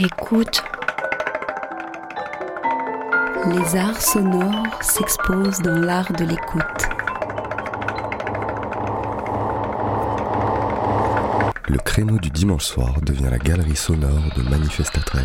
Écoute. Les arts sonores s'exposent dans l'art de l'écoute. Le créneau du dimanche soir devient la galerie sonore de Manifesta 13.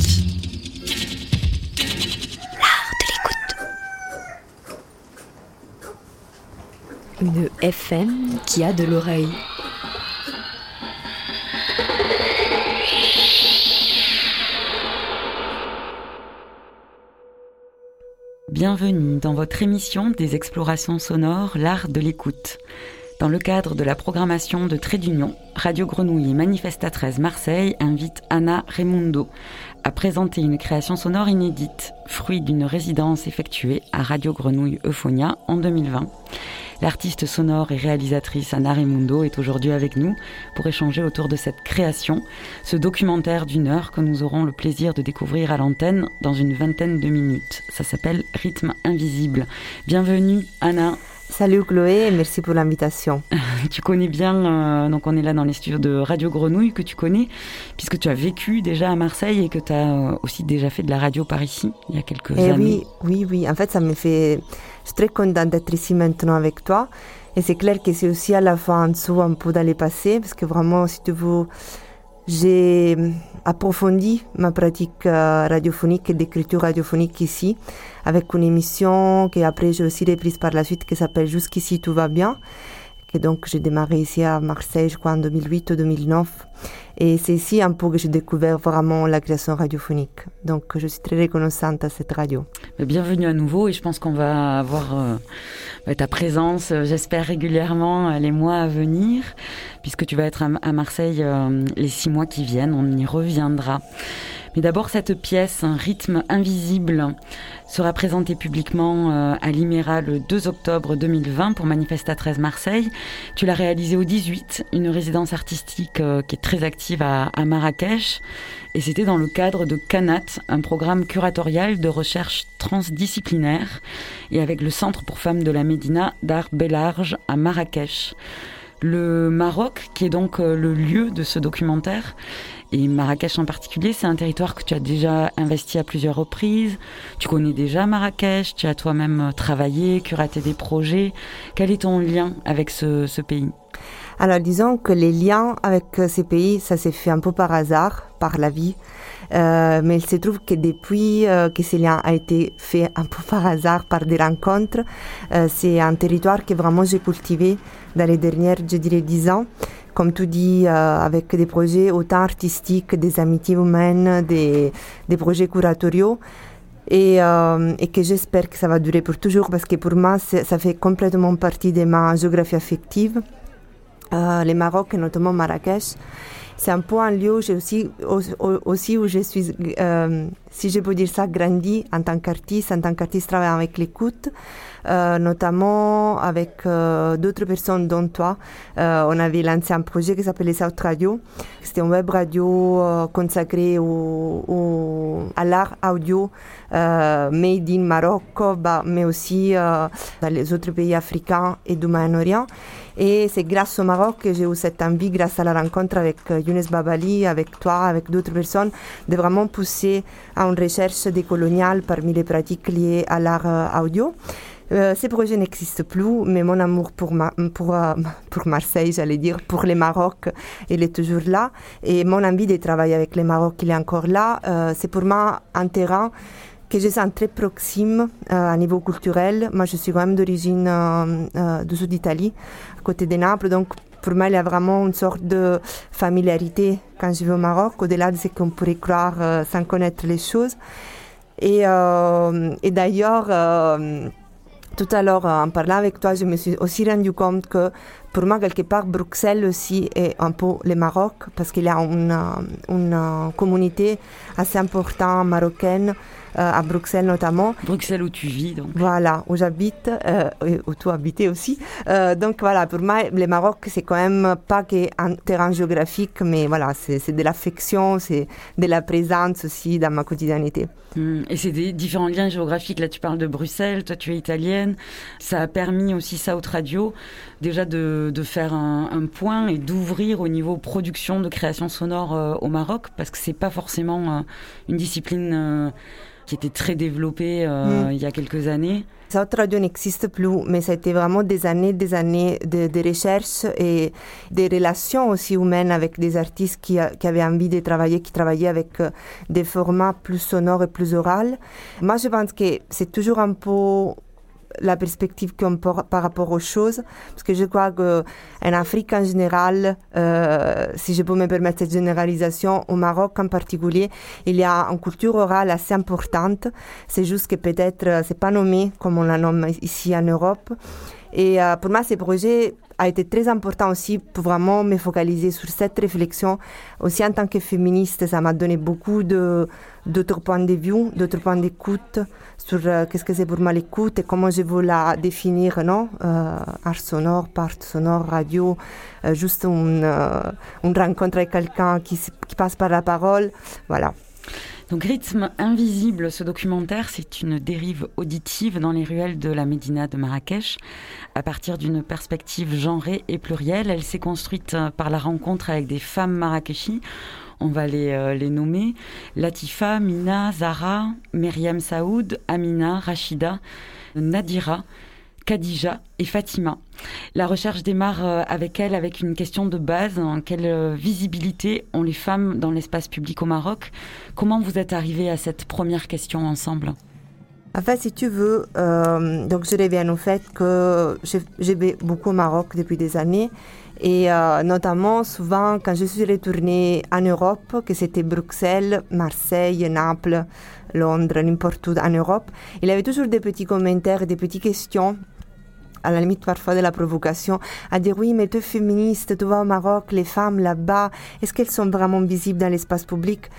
Une FM qui a de l'oreille. Bienvenue dans votre émission des explorations sonores, l'art de l'écoute. Dans le cadre de la programmation de Trait d'Union, Radio Grenouille et Manifesta 13 Marseille invite Anna Raimundo à présenter une création sonore inédite, fruit d'une résidence effectuée à Radio Grenouille Euphonia en 2020. L'artiste sonore et réalisatrice Anna Raimundo est aujourd'hui avec nous pour échanger autour de cette création, ce documentaire d'une heure que nous aurons le plaisir de découvrir à l'antenne dans une vingtaine de minutes. Ça s'appelle Rythme invisible. Bienvenue Anna. Salut Chloé et merci pour l'invitation. Tu connais bien, euh, donc on est là dans les studios de Radio Grenouille que tu connais, puisque tu as vécu déjà à Marseille et que tu as euh, aussi déjà fait de la radio par ici il y a quelques Et années. Eh oui, oui, oui. En fait, ça me fait. Je suis très contente d'être ici maintenant avec toi. Et c'est clair que c'est aussi à la fois en dessous, un peu dans le parce que vraiment, si tu veux, j'ai approfondi ma pratique euh, radiophonique et d'écriture radiophonique ici, avec une émission que après j'ai aussi reprise par la suite qui s'appelle Jusqu'ici tout va bien. Et donc j'ai démarré ici à Marseille, je crois en 2008 ou 2009. Et c'est ici un peu que j'ai découvert vraiment la création radiophonique. Donc je suis très reconnaissante à cette radio. Bienvenue à nouveau et je pense qu'on va avoir euh, bah, ta présence, euh, j'espère régulièrement euh, les mois à venir, puisque tu vas être à, Marseille les six mois qui viennent, on y reviendra. Mais d'abord, cette pièce, un rythme invisible, sera présentée publiquement euh, à l'Iméra le 2 octobre 2020 pour Manifesta 13 Marseille. Tu l'as réalisée au 18, une résidence artistique euh, qui est très active à, Marrakech. Et c'était dans le cadre de CANAT, un programme curatorial de recherche transdisciplinaire, et avec le Centre pour femmes de la Médina d'art Bellarge à Marrakech. Le Maroc, qui est donc euh, le lieu de ce documentaire, et Marrakech en particulier, c'est un territoire que tu as déjà investi à plusieurs reprises. Tu connais déjà Marrakech, tu as toi-même euh, travaillé, curaté des projets. Quel est ton lien avec ce, ce pays? Alors disons que les liens avec euh, ces pays, ça s'est fait un peu par hasard, par la vie. Euh, mais il se trouve que depuis euh, que ces liens a été fait un peu par hasard, par des rencontres, euh, c'est un territoire que vraiment j'ai cultivé dans les dernières, je dirais, dix ans. Comme dis, euh, avec des projets autant artistiques, des amitiés humaines, des, projets curatoriaux. Et, que j'espère que ça va durer pour toujours parce que pour moi, ça fait complètement partie de ma géographie affective. Euh, le Maroc et notamment Marrakech. C'est un peu un lieu où aussi, au- au- aussi où je suis, euh, si je peux dire ça, grandi en tant qu'artiste, en tant qu'artiste travaillant avec l'écoute, euh, notamment avec euh, d'autres personnes dont toi. Euh, on avait lancé un projet qui s'appelait South Radio. C'était une web radio euh, consacrée au, au- à l'art audio made in Maroc, bah, mais aussi dans les autres pays africains et du Moyen-Orient. Et c'est grâce au Maroc que j'ai eu cette envie, grâce à la rencontre avec euh, Younes Babali, avec toi, avec d'autres personnes, de vraiment pousser à une recherche décoloniale parmi les pratiques liées à l'art euh, audio. Euh, ces projets n'existent plus, mais mon amour pour, pour, euh, pour Marseille, j'allais dire, pour le Maroc, il est toujours là. Et mon envie de travailler avec le Maroc, il est encore là. C'est pour moi un terrain que je sens très proxime à niveau culturel. Moi, je suis quand même d'origine du sud d'Italie, à côté de Naples, donc pour moi, il y a vraiment une sorte de familiarité quand je vais au Maroc, au-delà de ce qu'on pourrait croire sans connaître les choses. Et, et d'ailleurs, tout à l'heure, en parlant avec toi, je me suis aussi rendu compte que pour moi, quelque part, Bruxelles aussi est un peu le Maroc, parce qu'il y a une, une communauté assez importante marocaine euh, à Bruxelles notamment. Bruxelles où tu vis, donc. Voilà, où j'habite, euh, où tu habites aussi. Euh, donc voilà, pour moi, le Maroc, c'est quand même pas qu'un terrain géographique, mais voilà, c'est de l'affection, c'est de la présence aussi dans ma quotidienneté. Hmm, et c'est des différents liens géographiques. Là, tu parles de Bruxelles, toi, tu es italienne. Ça a permis aussi ça au radio, déjà de, de faire un, un, point et d'ouvrir au niveau production de création sonore au Maroc, parce que c'est pas forcément une discipline qui était très développé euh, mm. il y a quelques années. Cette radio n'existe plus, mais ça a été vraiment des années, des années de, de recherche et des relations aussi humaines avec des artistes qui, qui, avaient envie de travailler, qui travaillaient avec euh, des formats plus sonores et plus oraux. Moi, je pense que c'est toujours un peu la perspective qu'on par rapport aux choses, parce que je crois qu'en Afrique en général, euh, si je peux me permettre cette généralisation, au Maroc en particulier, il y a une culture orale assez importante. C'est juste que peut-être euh, c'est pas nommé comme on la nomme ici en Europe. Et euh, pour moi, ces projets a été très important aussi pour vraiment me focaliser sur cette réflexion. Aussi en tant que féministe, ça m'a donné beaucoup d'autres points de vue, d'autres points d'écoute sur euh, qu'est-ce que c'est pour moi l'écoute et comment je veux la définir, non? Euh, Art sonore, part sonore, radio, euh, juste une, une, rencontre avec quelqu'un qui, passe par la parole, voilà. Donc Rythme invisible, ce documentaire, c'est une dérive auditive dans les ruelles de la Médina de Marrakech. À partir d'une perspective genrée et plurielle, elle s'est construite euh, par la rencontre avec des femmes marrakechis. On va les, euh, les nommer. Latifa, Mina, Zara, Myriam Saoud, Amina, Rachida, Nadira, Khadija et Fatima. La recherche démarre euh, avec elle avec une question de base. En quelle euh, visibilité ont les femmes dans l'espace public au Maroc? Comment vous êtes arrivés à cette première question ensemble? En fait, si tu veux, donc je reviens au fait que j'ai beaucoup au Maroc depuis des années et notamment souvent quand je suis retournée en Europe, que c'était Bruxelles, Marseille, Naples, Londres, n'importe où en Europe, il y avait toujours des petits commentaires, des petites questions à la limite parfois de la provocation, à dire oui, mais tu es féministe, tu vas au Maroc, les femmes là-bas, est-ce qu'elles sont vraiment visibles dans l'espace public?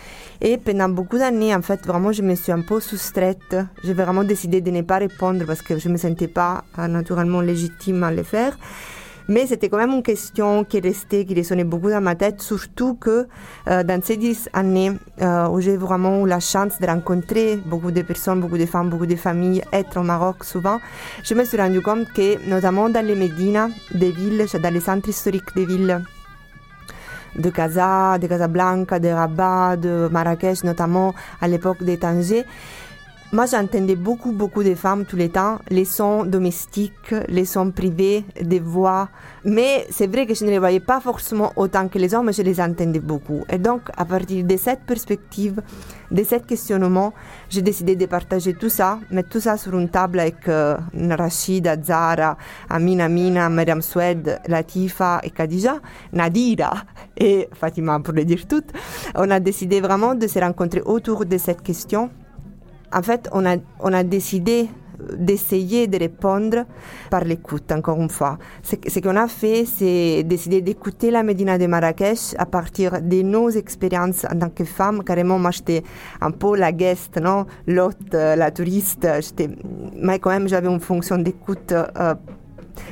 Et pendant beaucoup d'années, en fait, vraiment, je me suis un peu soustraite. J'ai vraiment décidé de ne pas répondre parce que je ne me sentais pas euh, naturellement légitime à le faire. Mais c'était quand même une question qui restait, qui résonnait beaucoup dans ma tête, surtout que euh, dans ces dix années euh, où j'ai vraiment eu la chance de rencontrer beaucoup de personnes, beaucoup de femmes, beaucoup de familles, être au Maroc souvent, je me suis rendu compte que notamment dans les médinas des villes, dans les centres historiques des villes, de Casa, de Casablanca, de Rabat, de Marrakech, notamment à l'époque des Tanger, moi, j'entendais beaucoup, beaucoup de femmes tous les temps, les sons domestiques, les sons privés, des voix. Mais c'est vrai que je ne les voyais pas forcément autant que les hommes, mais je les entendais beaucoup. Et donc, à partir de cette perspective, de ce questionnement, j'ai décidé de partager tout ça, mettre tout ça sur une table avec euh, Rachida, Zara, Amina Mina, Mariam Swed, Latifa et Khadija, Nadira et Fatima pour le dire toutes. On a décidé vraiment de se rencontrer autour de cette question en fait, on a, décidé d'essayer de répondre par l'écoute, encore une fois. Ce, qu'on a fait, c'est décider d'écouter la Médina de Marrakech à partir de nos expériences en tant que femme. Carrément, moi, j'étais un peu la guest, non? L'hôte, la touriste. Mais quand même, j'avais une fonction d'écoute euh,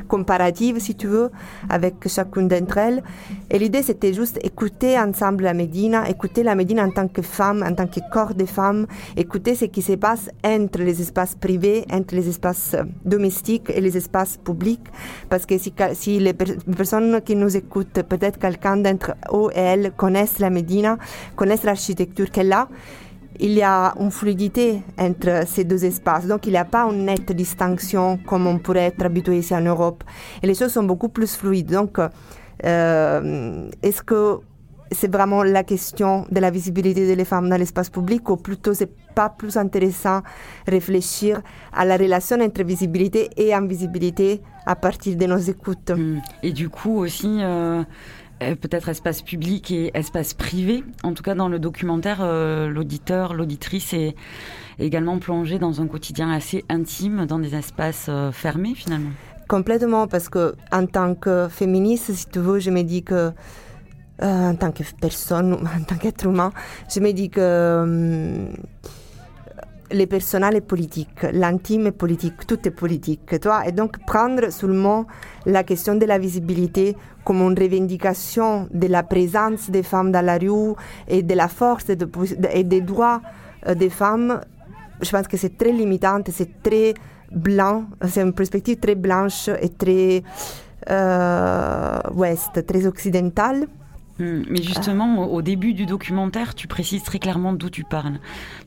comparative, si tu veux, avec chacune d'entre elles. Et l'idée, c'était juste écouter ensemble la Médina, écouter la Médina en tant que femme, en tant que corps de femme, écouter ce qui se passe entre les espaces privés, entre les espaces domestiques et les espaces publics. Parce que si, si les, personnes qui nous écoutent, peut-être quelqu'un d'entre eux et elles connaissent la Médina, connaissent l'architecture qu'elle a, il y a une fluidité entre ces deux espaces. Donc, il n'y a pas une nette distinction comme on pourrait être habitué ici en Europe. Et les choses sont beaucoup plus fluides. Donc, euh, est-ce que c'est vraiment la question de la visibilité des femmes dans l'espace public ou plutôt c'est pas plus intéressant réfléchir à la relation entre visibilité et invisibilité à partir de nos écoutes? Hmm. Et du coup aussi, euh, peut-être espace public et espace privé. En tout cas, dans le documentaire, euh, l'auditeur, l'auditrice est également plongé dans un quotidien assez intime, dans des espaces euh, fermés finalement. Complètement, parce que en tant que féministe, si tu veux, je me dis que en tant que personne, en tant qu'être humain, je me dis que hum, le personnel est politique, l'intime est politique, tout est politique. Toi, et donc prendre seulement la question de la visibilité comme une revendication de la présence des femmes dans la rue et de la force et, de, et des droits euh, des femmes, je pense que c'est très limitant, c'est très blanc, c'est une perspective très blanche et très euh, ouest, très occidentale. Hmm, mais justement, au début du documentaire, tu précises très clairement d'où tu parles.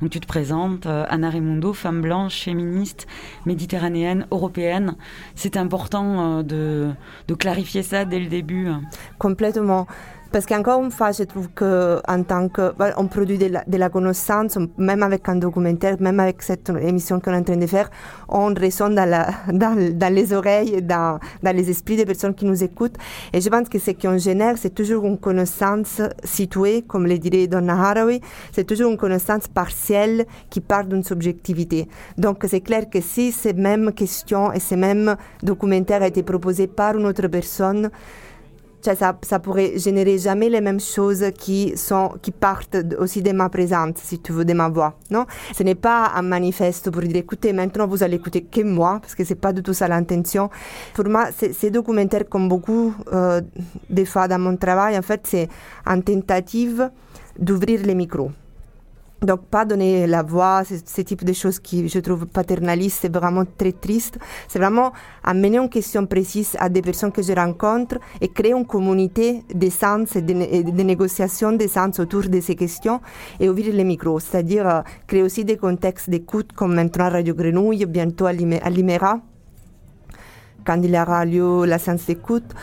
Donc tu te présentes, euh, Anna Raimondo, femme blanche, féministe, méditerranéenne, européenne. C'est important euh, de, de clarifier ça dès le début. Complètement. Parce qu'encore une fois, je trouve qu'en tant que. On produit de la, de la, connaissance, même avec un documentaire, même avec cette émission qu'on est en train de faire, on résonne dans, la, dans, dans les oreilles, dans, dans, les esprits des personnes qui nous écoutent. Et je pense que ce qu'on génère, c'est toujours une connaissance située, comme le dirait Donna Haraway, c'est toujours une connaissance partielle qui part d'une subjectivité. Donc c'est clair que si ces mêmes questions et ces mêmes documentaires été proposés par une autre personne, ça, ça pourrait générer jamais les mêmes choses qui partent aussi de ma présence, si tu veux, de ma voix, non? Ce n'est pas un manifeste pour dire, écoutez, maintenant vous allez écouter que moi, parce que c'est pas du tout ça l'intention. Pour moi, ces documentaires, comme beaucoup euh, des fois dans mon travail, en fait, c'est une tentative d'ouvrir les micros. Donc, pas donner la voix, ce type de choses qui, je trouve, paternaliste, c'est vraiment très triste. C'est vraiment amener une question précise à des personnes que je rencontre et créer une communauté de sens et de, négociation des sens autour de ces questions et ouvrir les micros. C'est-à-dire euh, créer aussi des contextes d'écoute comme maintenant Radio Grenouille, bientôt à l'Imera, quand il aura lieu la séance d'écoute.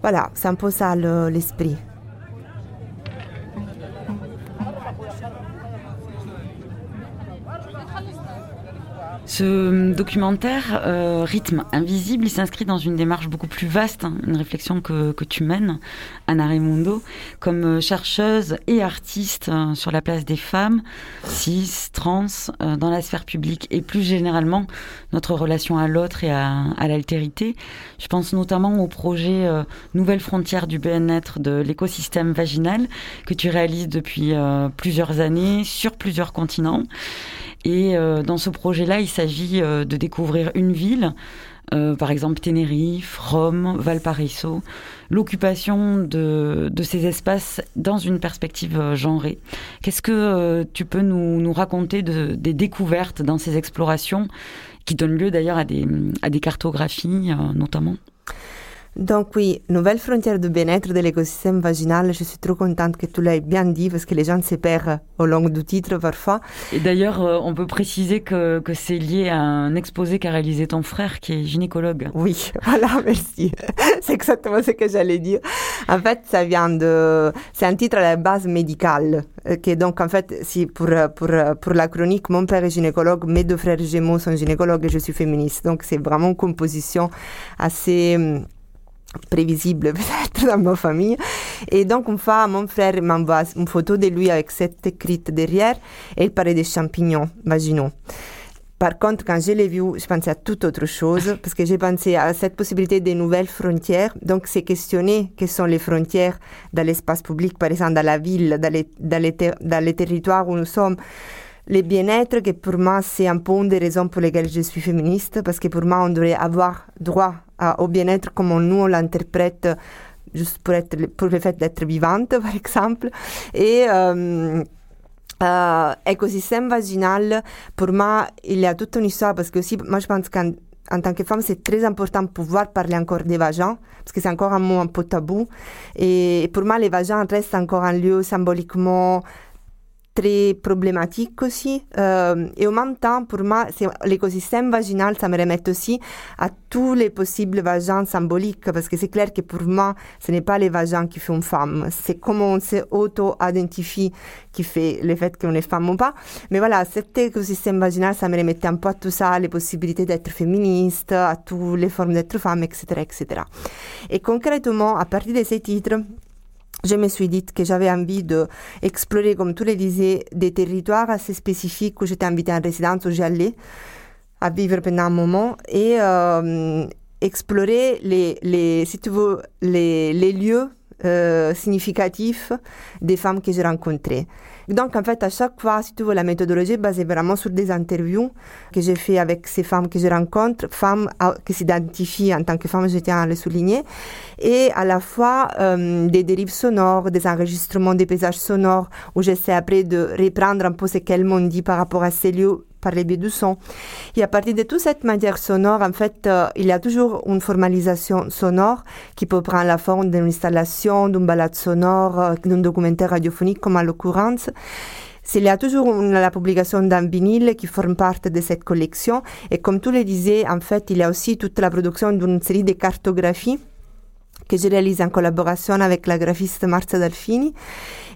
Voilà, c'est un peu ça l'esprit. Ce documentaire, euh, Rythme invisible, il s'inscrit dans une démarche beaucoup plus vaste, hein, une réflexion que, tu mènes, Anna Raimondo, comme euh, chercheuse et artiste euh, sur la place des femmes, cis, trans, dans la sphère publique et plus généralement notre relation à l'autre et à, à l'altérité. Je pense notamment au projet Nouvelles frontières du bien-être de l'écosystème vaginal que tu réalises depuis plusieurs années sur plusieurs continents. Et euh, dans ce projet-là, il s'agit euh, de découvrir une ville, euh, par exemple Tenerife, Rome, Valparaiso, l'occupation de, de, ces espaces dans une perspective genrée. Qu'est-ce que tu peux nous, nous raconter de, des découvertes dans ces explorations qui donnent lieu d'ailleurs à des, à des cartographies notamment? Donc oui, nouvelle frontière de bien-être de l'écosystème vaginal. Je suis trop contente que tu l'aies bien dit parce que les gens se perdent au long du titre parfois. Et d'ailleurs, euh, on peut préciser que, que c'est lié à un exposé qu'a réalisé ton frère qui est gynécologue. Oui, voilà, merci. c'est exactement ce que j'allais dire. En fait, ça vient de... C'est un titre à la base médicale. Euh, donc, en fait, si pour, pour, pour la chronique, mon père est gynécologue, mes deux frères jumeaux sont gynécologues et je suis féministe. Donc, c'est vraiment une composition assez prévisible peut-être dans ma famille. Et donc, une fois, mon frère m'envoie une photo de lui avec cette écrite derrière et il parlait des champignons vaginaux. Par contre, quand je l'ai vu, je pensais à toute autre chose parce que j'ai pensé à cette possibilité de nouvelles frontières. Donc, c'est questionner quelles sont les frontières dans l'espace public, par exemple dans la ville, dans les, dans les, dans les territoires où nous sommes le bien-être, que pour moi, c'est un peu une des raisons pour lesquelles je suis féministe, parce que pour moi, on devrait avoir droit au bien-être comme nous, on l'interprète, juste pour, être, pour le fait d'être vivante, par exemple. Et euh, euh, écosystème vaginal, pour moi, il y a toute une histoire, parce que aussi, moi, je pense qu'en en tant que femme, c'est très important de pouvoir parler encore des vagins, parce que c'est encore un mot un peu tabou. Et pour moi, les vagins restent encore un lieu symboliquement très problématique aussi. Et en même temps, pour moi, l'écosystème vaginal, ça me remet aussi à tous les possibles vagins symboliques, parce que c'est clair que pour moi, ce n'est pas les vagins qui font une femme, c'est comment on s'auto-identifie qui fait le fait qu'on est femme ou pas. Mais voilà, cet écosystème vaginal, ça me remettait un peu à tout ça, les possibilités d'être féministe, à toutes les formes d'être femme, etc., etc. Et concrètement, à partir de ces titres, je me suis dit que j'avais envie d'explorer, comme tous les disaient, des territoires assez spécifiques où j'étais invitée en résidence, où j'allais à vivre pendant un moment et euh, explorer les, les, si tu veux, les, les lieux euh, significatifs des femmes que j'ai rencontrées. Donc, en fait, à chaque fois, si tu veux, la méthodologie est basée vraiment sur des interviews que j'ai fait avec ces femmes que je rencontre, femmes qui s'identifient en tant que femmes, je tiens à le souligner, et à la fois euh, des dérives sonores, des enregistrements des paysages sonores, où j'essaie après de reprendre un peu ce qu'elles m'ont dit par rapport à ces lieux par les biais du son. Et à partir de toute cette matière sonore, en fait, euh, il y a toujours une formalisation sonore qui peut prendre la forme d'une installation, d'une balade sonore, euh, d'un documentaire radiophonique comme à l'occurrence. Il y a toujours la publication d'un vinyle qui forme partie de cette collection. Et comme tu le disais, en fait, il y a aussi toute la production d'une série de cartographies que je réalise en collaboration avec la graphiste Marcia Dalfini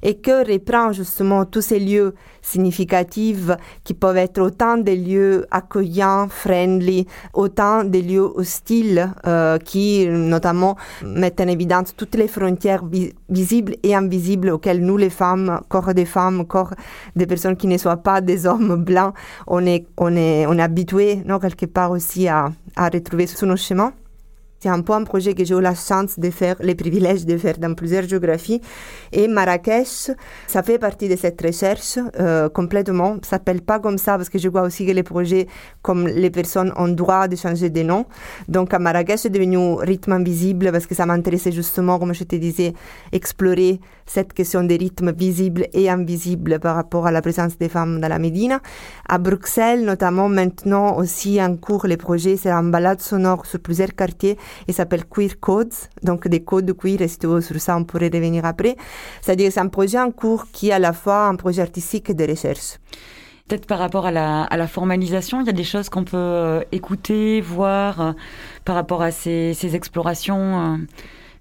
et que reprend justement tous ces lieux significatifs qui peuvent être autant des lieux accueillants, friendly, autant des lieux hostiles euh, qui notamment mettent en évidence toutes les frontières visibles et invisibles auxquelles nous les femmes, corps des femmes, corps des personnes qui ne soient pas des hommes blancs, on est, on est, on est habitué non, quelque part aussi à, à retrouver sur nos chemins. C'est un peu un projet que j'ai eu la chance de faire, les privilèges de faire dans plusieurs géographies. Et Marrakech, ça fait partie de cette recherche euh, complètement. Ça s'appelle pas comme ça parce que je vois aussi que les projets, comme les personnes ont droit de changer de nom. Donc à Marrakech, c'est devenu rythme invisible parce que ça m'intéressait justement, comme je te disais, explorer cette question des rythmes visibles et invisibles par rapport à la présence des femmes dans la Médine. À Bruxelles, notamment maintenant aussi en cours, les projets, c'est en balade sonore sur plusieurs quartiers il s'appelle Queer Codes, donc des codes queer, et si tu veux, sur ça, on pourrait revenir après. C'est-à-dire c'est un projet en cours qui est à la fois un projet artistique et de recherche. Peut-être par rapport à la, à la, formalisation, il y a des choses qu'on peut euh, écouter, voir euh, par rapport à ces, ces explorations euh,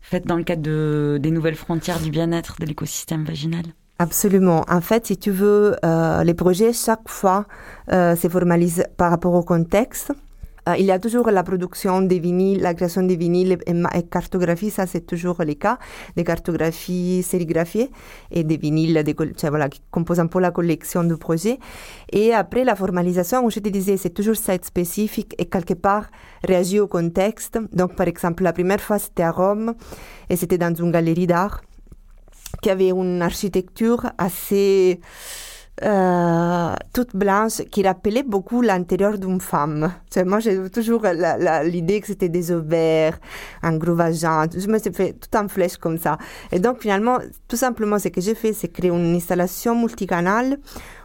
faites dans le cadre de, des nouvelles frontières du bien-être de l'écosystème vaginal. Absolument. En fait, si tu veux, les projets, chaque fois, se formalisent par rapport au contexte. Euh, il y a toujours la production des vinyles, la création des vinyles et, et cartographie, ça c'est toujours le cas, des cartographies sérigraphiées et des vinyles voilà, qui composent un peu la collection du projet. Et après la formalisation, je te disais, c'est toujours ça spécifique et quelque part réagit au contexte. Donc par exemple, la première fois c'était à Rome et c'était dans une galerie d'art qui avait une architecture assez euh, toute blanche qui rappelait beaucoup l'intérieur d'une femme. moi, j'ai toujours l'idée que c'était des ovaires, un gros vagin. Je me suis fait tout en flèche comme ça. Et donc, finalement, tout simplement, ce que j'ai fait, c'est créer une installation multicanale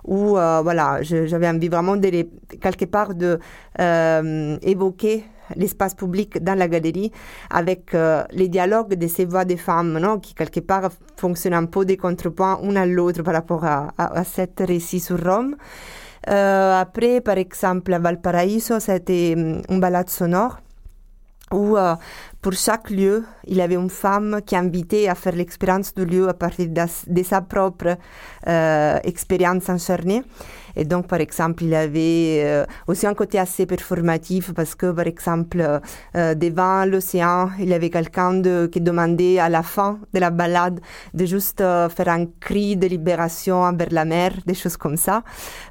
où, euh, voilà, j'avais envie vraiment de, quelque part de euh, l'espace public dans la galerie avec euh, les dialogues de ces voix des femmes non, qui quelque part fonctionnent un peu des contrepoints une à l'autre par rapport à, à, à cet récit sur Rome. Euh, après, par exemple, à Valparaiso, c'était hum, une balade sonore où euh, pour chaque lieu, il y avait une femme qui invitait à faire l'expérience du lieu à partir de, sa propre euh, expérience enchaînée. Et donc, par exemple, il avait euh, aussi un côté assez performatif parce que, par exemple, euh, devant l'océan, il y avait quelqu'un qui demandait à la fin de la balade de juste euh, faire un cri de libération envers la mer, des choses comme ça.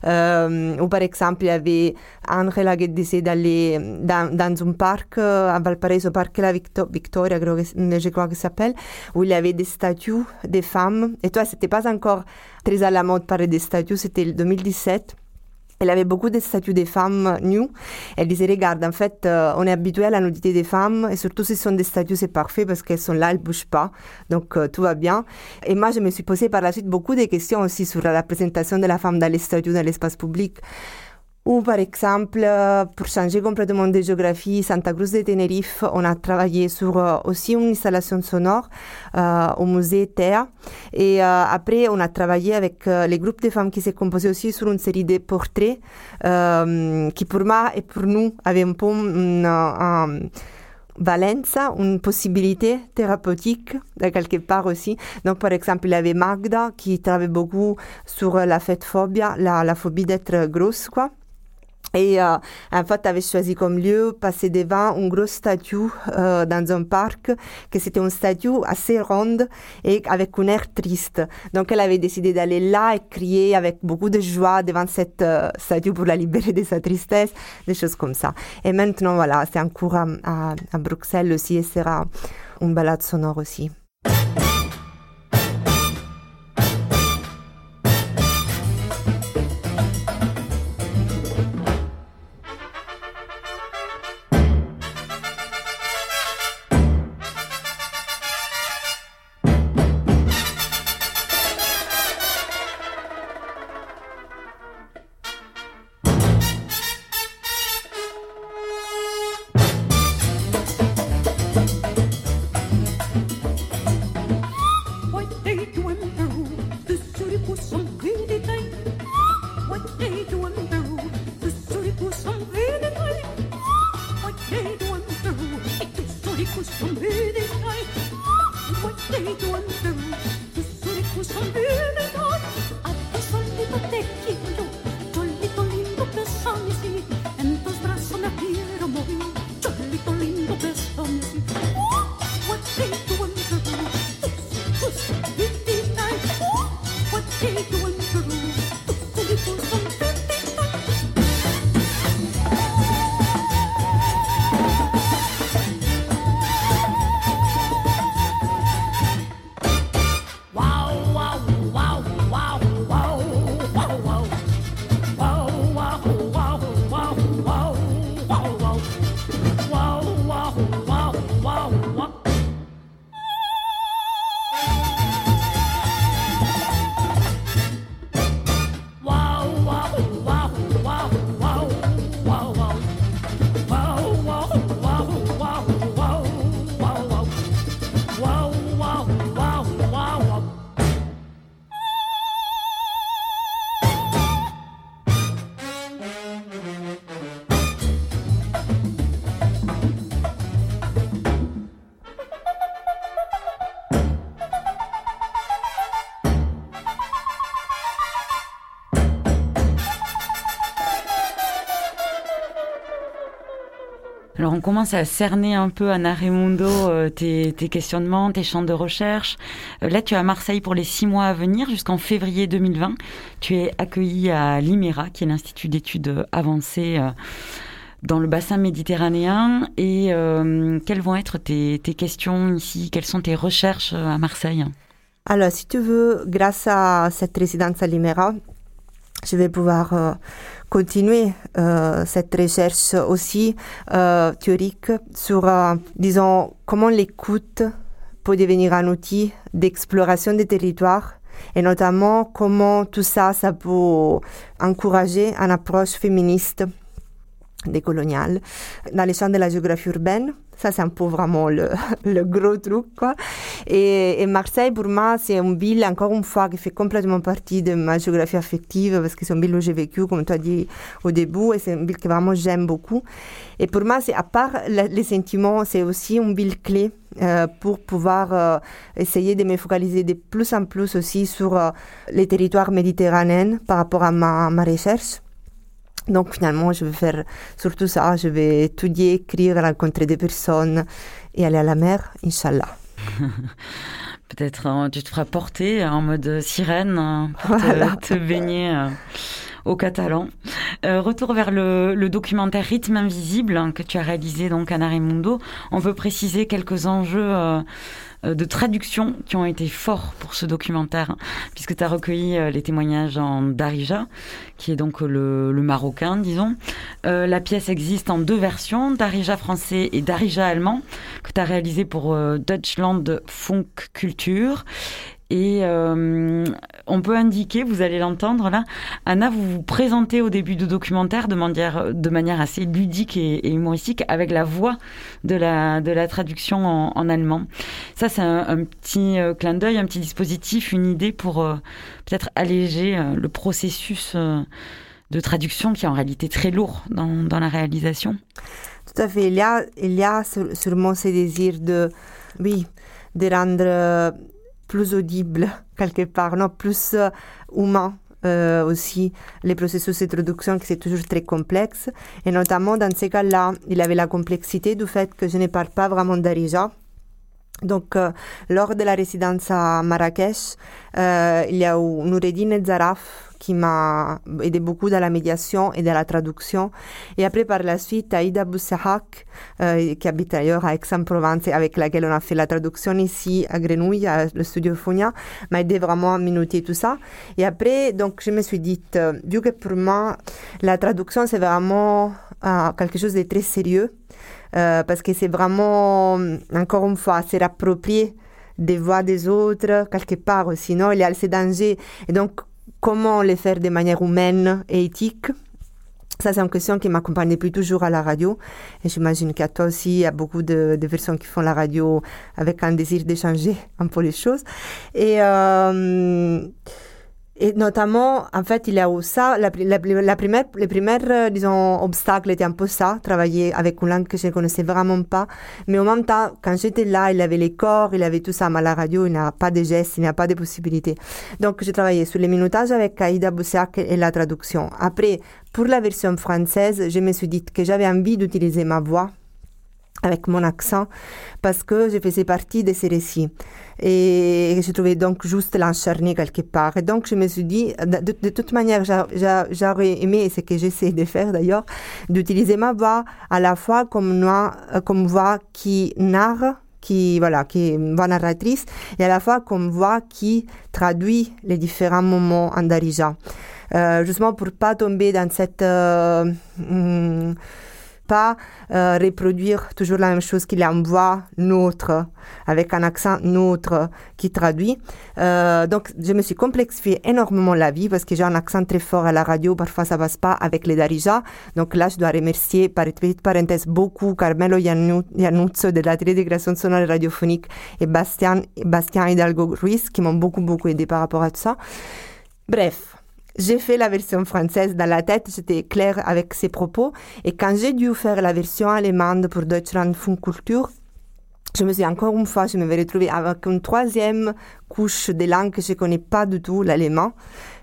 ou par exemple, il y avait Angela qui disait d'aller dans, un parc à Valparaiso, parc la Victoria, je crois que ça s'appelle, où il y avait des statues des femmes. Et toi, c'était pas encore très à la mode parler des statues, c'était 2017. Elle avait beaucoup de statues des femmes nues. Elle disait, regarde, en fait, euh, on est habitué à la nudité des femmes, et surtout si ce sont des statues, c'est parfait parce qu'elles sont là, elles bougent pas. Donc, euh, tout va bien. Et moi, je me suis posé par la suite beaucoup de questions aussi sur la représentation de la femme dans les statues, dans l'espace public. Ou par exemple, pour changer complètement de géographie, Santa Cruz de Tenerife, on a travaillé sur euh, aussi une installation sonore euh, au musée Théa. Et euh, après, on a travaillé avec euh, les groupes de femmes qui s'est composé aussi sur une série de portraits qui pour moi et pour nous avaient un peu une, un- Valenza, une possibilité thérapeutique de quelque part aussi. Donc, par exemple, il y avait Magda qui travaille beaucoup sur la fête phobia, la, la phobie d'être grosse, quoi. Et euh, en fait, avait choisi comme lieu passer devant une grosse statue euh, dans un parc, que c'était une statue assez ronde et avec un air triste. Donc, elle avait décidé d'aller là et crier avec beaucoup de joie devant cette euh, statue pour la libérer de sa tristesse, des choses comme ça. Et maintenant, voilà, c'est en cours à, à, à Bruxelles aussi et sera une balade sonore aussi. Commence à cerner un peu, Anna Raimundo, euh, tes, questionnements, tes champs de recherche. Euh, là, tu es à Marseille pour les six mois à venir, jusqu'en février 2020. Tu es accueilli à l'IMERA, qui est l'Institut d'études avancées euh, dans le bassin méditerranéen. Et quelles vont être tes, questions ici? Quelles sont tes recherches à Marseille? Alors, si tu veux, grâce à cette résidence à Limera, je vais pouvoir continuer euh, cette recherche aussi euh, théorique sur, euh, disons, comment l'écoute peut devenir un outil d'exploration des territoires et notamment comment tout ça, ça peut encourager une approche féministe décoloniale dans les champs de la géographie urbaine. Ça, c'est un peu vraiment le, gros truc. Et, Marseille, pour moi, c'est une ville, encore une fois, qui fait complètement partie de ma géographie affective, parce que c'est une ville où j'ai vécu, comme tu as dit au début, et c'est une ville que vraiment j'aime beaucoup. Et pour moi, c'est à part les sentiments, c'est aussi une ville clé euh, pour pouvoir euh, essayer de me focaliser de plus en plus aussi sur euh, les territoires méditerranéens par rapport à ma recherche. Donc finalement, je vais faire surtout ça. Je vais étudier, écrire, rencontrer des personnes et aller à la mer, Inch'Allah. Peut-être euh, tu te feras porter en mode sirène euh, pour te- Voilà. te, baigner euh, au catalan. Euh, retour vers le, le documentaire Rythme invisible hein, que tu as réalisé donc à Narimundo. On peut préciser quelques enjeux euh, de traduction qui ont été forts pour ce documentaire, hein, puisque tu as recueilli euh, les témoignages en Darija, qui est donc le, le marocain, disons. Euh, la pièce existe en deux versions, Darija français et Darija allemand, que tu as réalisé pour euh, Deutschland Funk Culture. Et euh, on peut indiquer, vous allez l'entendre là, Anna, vous vous présentez au début du documentaire de manière, de manière assez ludique et, humoristique avec la voix de la, de la traduction en, allemand. Ça, c'est un, petit euh, clin d'œil, un petit dispositif, une idée pour euh, peut-être alléger le processus de traduction qui est en réalité très lourd dans, dans la réalisation. Tout à fait. Il y a, il sûrement ce désir de, oui, de rendre plus audible quelque part, non, plus euh, humain euh, aussi les processus de traduction qui c'est toujours très complexe. Et notamment dans ces cas-là, il avait la complexité du fait que je ne parle pas vraiment d'Arija. Donc, euh, lors de la résidence à Marrakech, euh, il y a eu Noureddin Zaraf qui m'a aidé beaucoup dans la médiation et dans la traduction. Et après, par la suite, Aïda Boussahak, euh, qui habite ailleurs à Aix-en-Provence et avec laquelle on a fait la traduction ici à Grenouille, à le studio Fonia, m'a aidé vraiment à minuter tout ça. Et après, donc, je me suis dit, euh, vu que pour moi, la traduction, c'est vraiment euh, quelque chose de très sérieux, euh, parce que c'est vraiment, encore une fois, c'est approprié des voix des autres, quelque part, sinon il y a ces dangers. Et donc, comment les faire de manière humaine et éthique? Ça, c'est une question qui m'accompagne depuis toujours à la radio. Et j'imagine qu'à toi aussi, il y a beaucoup de, de, personnes qui font la radio avec un désir d'échanger un peu les choses. Et, euh, et notamment, en fait, il a eu ça. La, la, la première, les premières, disons, obstacles étaient un peu ça, travailler avec une langue que je ne connaissais vraiment pas. Mais en même temps, quand j'étais là, il avait les corps, il avait tout ça. Mais à la radio, il n'y a pas de gestes, il n'y a pas de possibilités. Donc, j'ai travaillé sur les minutages avec Aïda Boussiak et la traduction. Après, pour la version française, je me suis dit que j'avais envie d'utiliser ma voix avec mon accent parce que je faisais partie de ces récits. Et je trouvais donc juste l'encharner quelque part. Et donc je me suis dit de, toute manière j'aurais aimé et ce que j'essaie de faire d'ailleurs d'utiliser ma voix à la fois comme, comme voix qui narre qui voilà qui est voix narratrice et à la fois comme voix qui traduit les différents moments en darija. Euh, justement pour pas tomber dans cette euh, hmm, pas euh, reproduire toujours la même chose qu'il envoie nôtre, avec un accent nôtre qui traduit. Euh, donc, je me suis complexifié énormément la vie parce que j'ai un accent très fort à la radio. Parfois, ça passe pas avec les Darija. Donc là, je dois remercier, par petite parenthèse, beaucoup Carmelo Iannuzzo de l'atelier de création sonore radiophonique et Bastien, Bastien Hidalgo Ruiz qui m'ont beaucoup, beaucoup aidé par rapport à ça. Bref, j'ai fait la version française dans la tête, j'étais claire avec ses propos. Et quand j'ai dû faire la version allemande pour Deutschland Funkkultur, je me suis encore une fois, je me vais retrouver avec une troisième couche de langue que je connais pas du tout, l'allemand.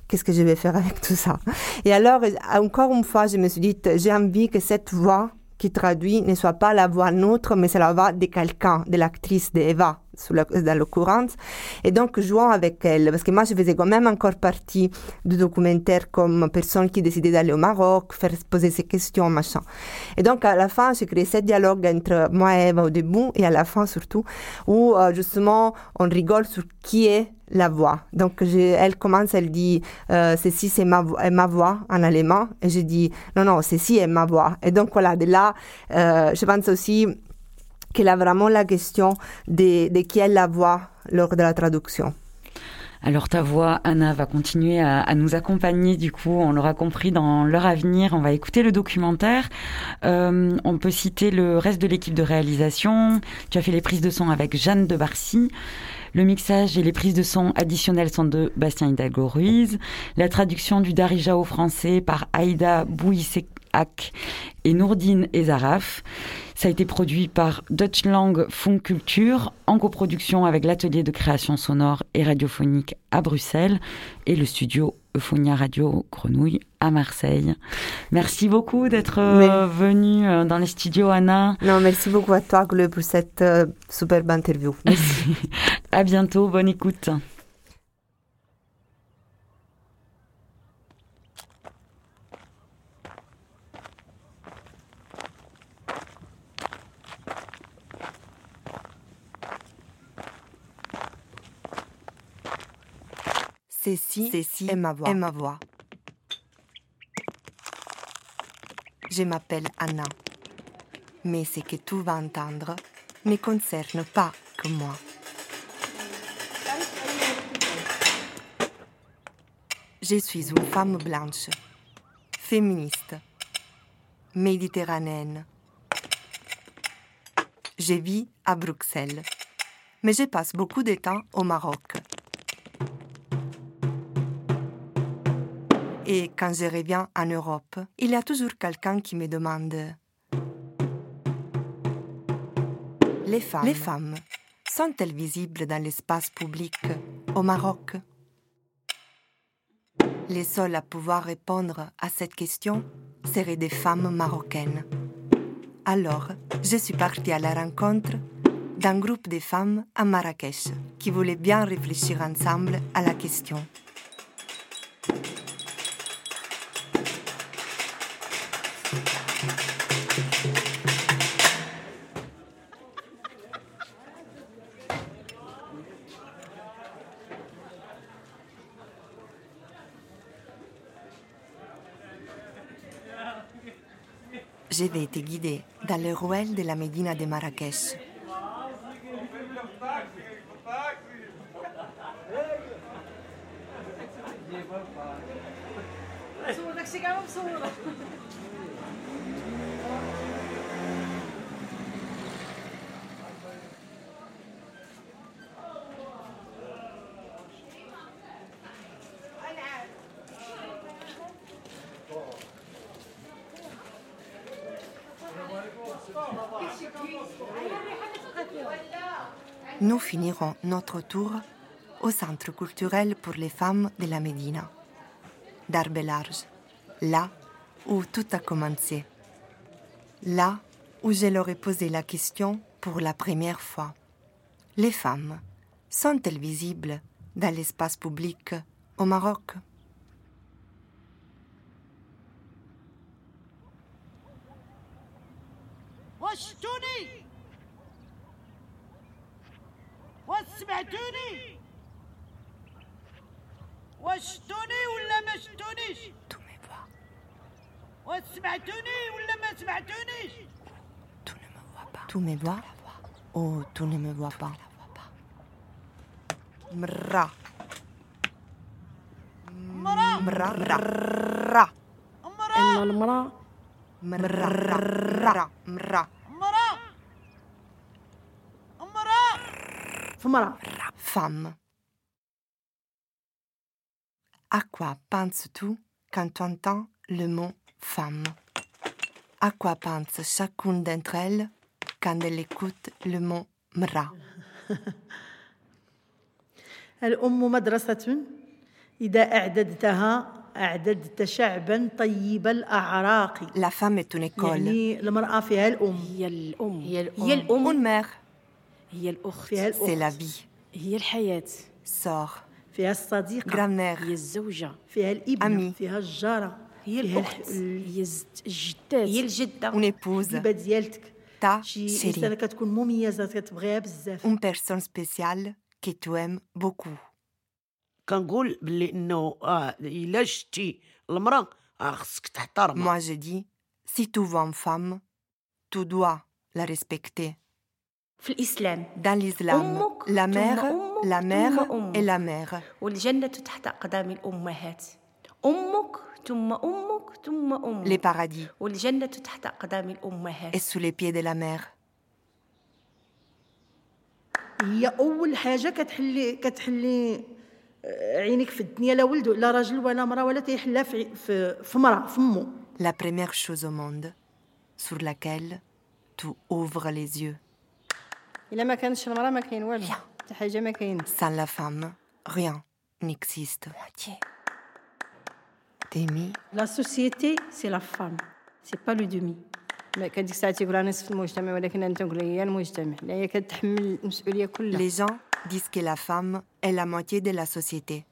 Qu'est-ce que je vais faire avec tout ça? Et alors, encore une fois, je me suis dit, j'ai envie que cette voix qui traduit ne soit pas la voix nôtre, mais c'est la voix de quelqu'un, de l'actrice d'Eva, dans l'occurrence. Et donc, jouant avec elle, parce que moi, je faisais quand même encore partie du documentaire comme personne qui décidait d'aller au Maroc, faire poser ses questions, machin. Et donc, à la fin, j'ai créé ce dialogue entre moi et Eva au début, et à la fin surtout, où euh, justement, on rigole sur qui est la voix. Donc, elle commence, elle dit, euh, ceci c'est ma, ma voix en allemand. Et je dis, non, non, ceci est ma voix. Et donc, voilà, de là, euh, je pense aussi qu'il a vraiment la question de, de qui est la voix lors de la traduction. Alors ta voix, Anna, va continuer à, nous accompagner, du coup, on l'aura compris, dans l'heure à venir. On va écouter le documentaire. Euh, on peut citer le reste de l'équipe de réalisation. Tu as fait les prises de son avec Jeanne de Barcy. Le mixage et les prises de son additionnelles sont de Bastien Hidalgo Ruiz. La traduction du Darija au français par Aïda Bouissek et Nourdine Ezaraf. Ça a été produit par Deutschlang Funk Culture en coproduction avec l'atelier de création sonore et radiophonique à Bruxelles et le studio Euphonia Radio Grenouille à Marseille. Merci beaucoup d'être euh, venue euh, dans les studios, Anna. Non, merci beaucoup à toi, Gleu, pour cette euh, superbe interview. Merci. à bientôt, bonne écoute. Ceci, Ceci est ma voix. Est ma voix. Je m'appelle Anna. Mais ce que tu vas entendre ne concerne pas que moi. Je suis une femme blanche, féministe, méditerranéenne. Je vis à Bruxelles, mais je passe beaucoup de temps au Maroc. Et quand je reviens en Europe, il y a toujours quelqu'un qui me demande Les femmes, les femmes sont-elles visibles dans l'espace public au Maroc? Les seules à pouvoir répondre à cette question seraient des femmes marocaines. Alors, je suis partie à la rencontre d'un groupe de femmes à Marrakech qui voulaient bien réfléchir ensemble à la question. Je vais été guidée dans les ruelles de la Médina de Marrakech. Nous finirons notre tour au Centre culturel pour les femmes de la Médina, d'Arbelarge, là où tout a commencé, là où je leur ai posé la question pour la première fois. Les femmes sont-elles visibles dans l'espace public au Maroc? Mra, مرا mra, ra, ra, مرا إن المرأة mra, ra, mra. مرا مرا في مرأة Femme. À quoi penses-tu quand tu entends le mot femme À quoi pense chacune d'entre elles quand elle écoute le mot mra الأم مدرسة. إذا أعددتها أعددت شعبا طيب الأعراق. La femme est une école, يعني المرأة فيها الأم. هي الأم. هي الأم. هي الأم. Une mère, هي الأخت. فيها c'est la الأخت vie, هي الحياة. Sœur, فيها الصديقة. Grand-mère, هي الزوجة. فيها الابن أمي. فيها الجارة. هي فيها الأخت. ال- هي الز- الجدات هي الجدة. Une épouse, الحبيبة ديالتك. Ta شي إنسانة كتكون مميزة كتبغيها بزاف. Une personne spéciale. que tu aimes beaucoup. Moi, je dis, si tu vois une femme, tu dois la respecter. Dans l'islam, la mère, la mère et la mère. Les paradis est sous les pieds de la mère. هي أول حاجة كتحلي كتحلي آه، عينيك في الدنيا لا ولد لا راجل ولا مرأة ولا تيحلها في عي- في في مرأة في مو La première chose au monde sur laquelle tu ouvres les yeux. إلا ما كانش المرأة ما كاين والو حتى حاجة ما كاين Sans la femme, rien n'existe. T'aimes La société, c'est la femme, c'est pas le demi. Les gens disent que la femme est la moitié de la société.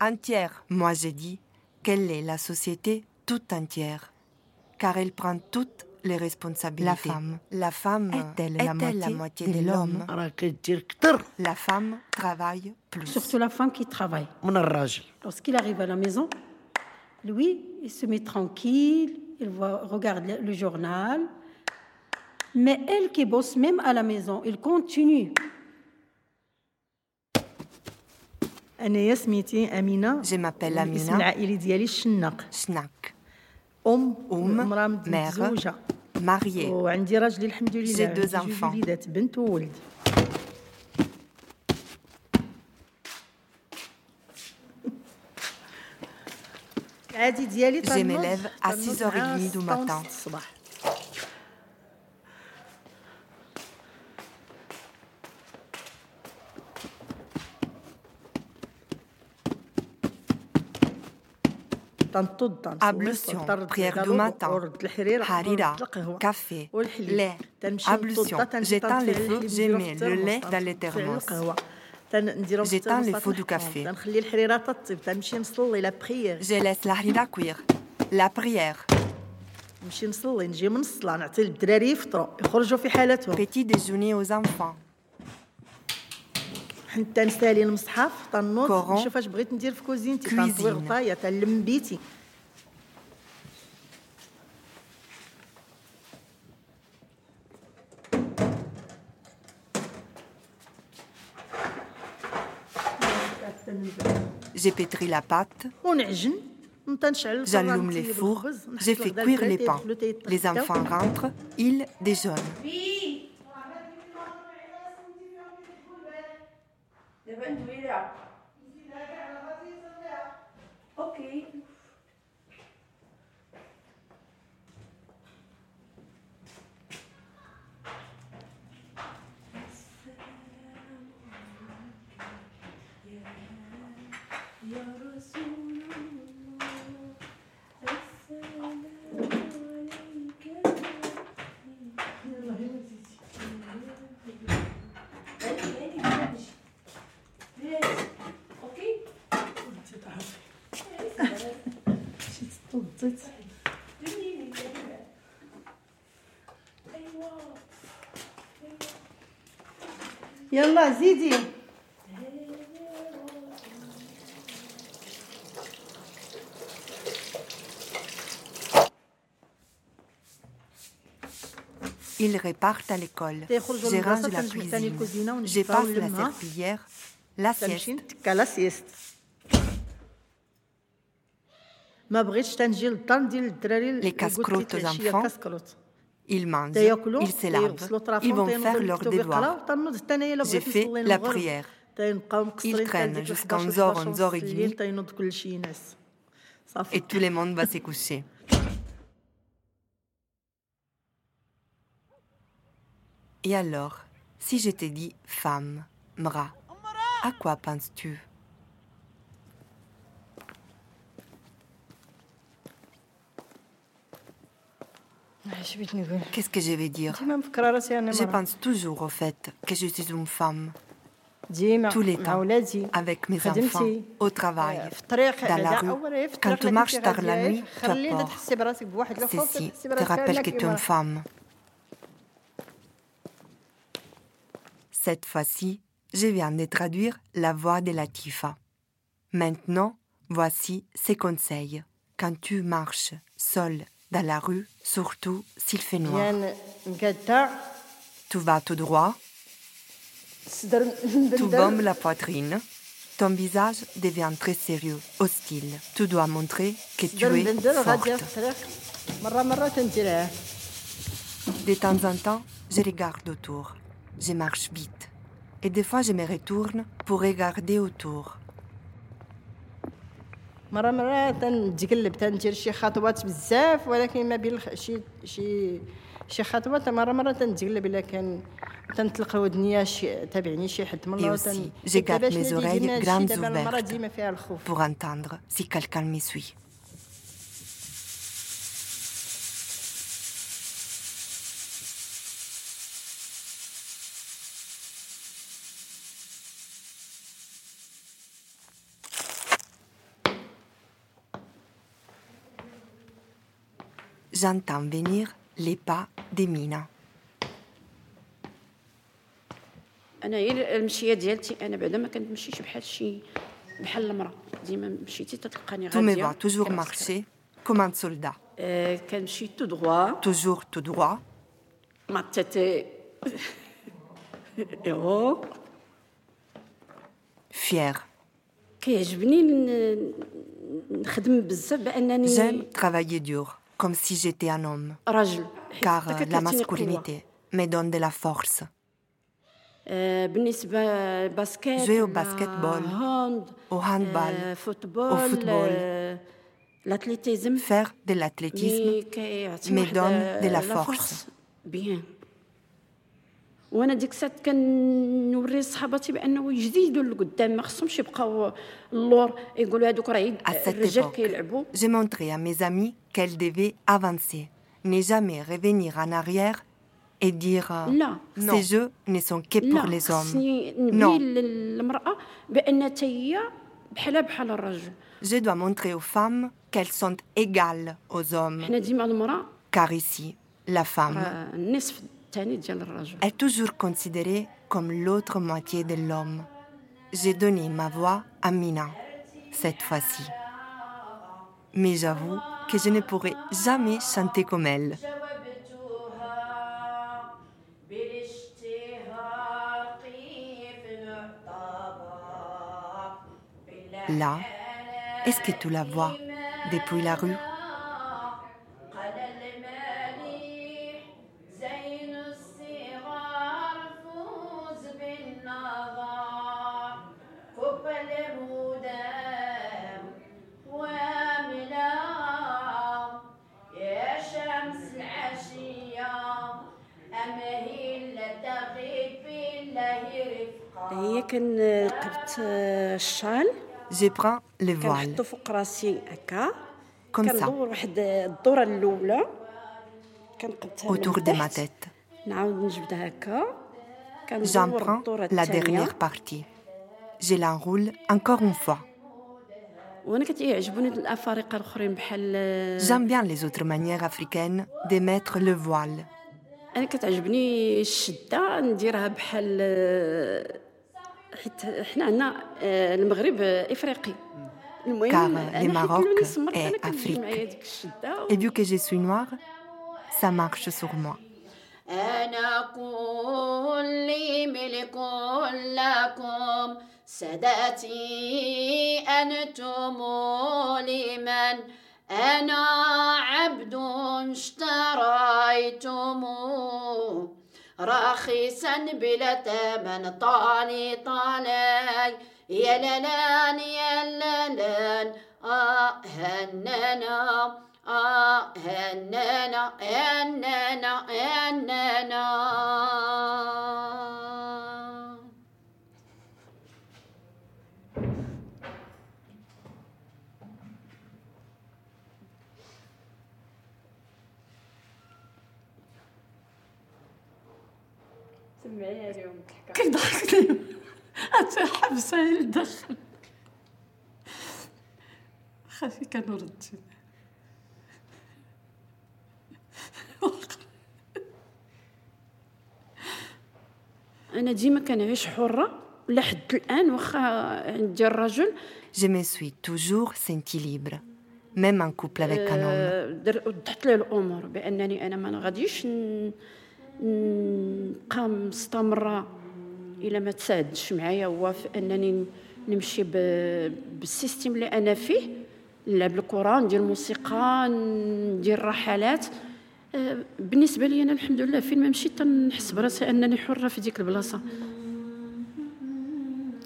Entière. Moi, je dis qu'elle est la société toute entière, car elle prend toutes les responsabilités. La femme, la femme est-elle la, moitié de, de l'homme? La femme travaille plus. Surtout la femme qui travaille. Lorsqu'il arrive à la maison, lui, il se met tranquille, il voit, regarde le journal. Mais elle qui bosse même à la maison, il continue. Je m'appelle Amina. Schnack. Om, mère, mariée. J'ai deux enfants. Je m'élève à 6h30 du matin. Ablution, prière du matin, harira, café, lait, ablution, j'éteins les feux, je mets le lait dans les thermos. القهوة. تنديرو في J'éteins الترموس، le feu du تنحطهم. café. تنخلي الحريرة تطيب تنمشي نصلي لا بريير Je laisse la harira cuire. La prière. نمشي نصلي نجي من الصلاة نعطي للدراري يفطروا يخرجوا في حالتهم Petit déjeuner aux enfants. حتى نسالي المصحف تنوض Coran. نشوف اش بغيت ندير في كوزينتي Cuisine. تنطوي غطايا تنلم بيتي j'ai pétri la pâte, j'allume les fours, j'ai fait cuire les pains. Les enfants rentrent, ils déjeunent. يلا زيدي Ils repartent à l'école. تيخرجوا Je range للمدرسة la تنجمع تاني cuisine. الكوزينة Je ونجفها passe la ونلمها serpillière. La تنمشي sieste. Les casse-croûtes enfants, ils mangent, ils s'élavent, ils vont faire leur devoir. J'ai fait la prière. Ils traînent jusqu'à 11h, 11h30 et tout le monde va se coucher. Et alors, si je t'ai dit femme, Mra, à quoi penses-tu? Qu'est-ce que je vais dire Je pense toujours au fait que je suis une femme. Tous les temps, avec mes enfants, au travail, dans la rue, quand tu marches tard la nuit, tu as peur. Ceci te rappelle que tu es une femme. Cette fois-ci, je viens de traduire la voix de Latifa. Maintenant, voici ses conseils. Quand tu marches seul dans la rue, surtout s'il fait noir. Tu vas tout droit, tu bombes la poitrine, ton visage devient très sérieux, hostile. Tu dois montrer que tu es forte. De temps en temps, je regarde autour, je marche vite, et des fois je me retourne pour regarder autour. مرة مرة تنتقلب تندير شي خطوات بزاف ولكن ما بين شي شي شي خطوات مرة مرة تنتقلب إلا كان تنطلق ودنيا شي تابعني شي حد من الله je garde mes oreilles grandes المرة ouvertes ديما فيها الخوف pour entendre si quelqu'un me suit. J'entends venir les pas d'Emina. انا هي المشيه ديالتي انا بعدا ما كنمشيش بحال شي بحال المراه ديما مشيتي تتلقاني Tu me غاديه vois toujours كنعسكر. marcher comme un soldat, آه، كنمشي تو دغوا toujours tout droit, ما تاتي ايوا fier. كيعجبني ن- نخدم بزاف بانني J'aime travailler dur, comme si j'étais un homme. Car euh, la masculinité me donne de la force. Jouer au basketball, au handball, au football, faire de l'athlétisme me donne de la force. فورس. بيان وانا ديك الساعه كنوري صحاباتي بانه يجديدوا لقدام ما خصهمش يبقاو اللور يقولوا هذوك راه عيد À cette الرجال époque, كيلعبوا j'ai montré à mes amis qu'elles devaient avancer, ne jamais revenir en arrière et dire euh, لا ces jeux ne sont que لا pour les hommes. خصني Non. نبين للمراه بان حتى هي بحالها بحال الرجل Je dois montrer aux femmes qu'elles sont égales aux hommes, حنا ديما المراه car ici, la femme راه النصف الثاني ديال الرجل est toujours considérée comme l'autre moitié de l'homme. J'ai donné ma voix à Mina, cette fois-ci. Mais j'avoue que je ne pourrai jamais chanter comme elle. Là, est-ce que tu la vois depuis la rue? J'ai pris le voile. Comme ça. Autour de ma tête. J'en prends la dernière partie. Je l'enroule encore une fois. J'aime bien les autres manières africaines de mettre le voile. حيت حنا عندنا آه، المغرب إفريقي Car المهم le أنا حيت Maroc est Afrique. Et vu que je suis noire, ça marche sur moi. أنا كلي ملك لكم سادتي أنتم لمن أنا عبد اشتريتم راخصا بلا ثمن طالي طالي يا لالان يا لالان آه هننا آه هننا هننا هننا سمعيها اليوم كيضحكني حتى حبسه يدخل خافي كنرد. أنا ديما كنعيش حرة لحد الآن واخا عندي الرجل. Je me suis toujours sentie libre, même en couple avec un homme. آه، در- وضحت لي الأمور بأنني أنا ما غاديش نبقى مستمرة الا ما تساعدش معايا هو في أنني نمشي بالسيستم اللي أنا فيه نلعب الكرة ندير موسيقى ندير رحلات آه، بالنسبة لي أنا الحمد لله فين ما مشيت تنحس براسي أنني حرة في ديك البلاصة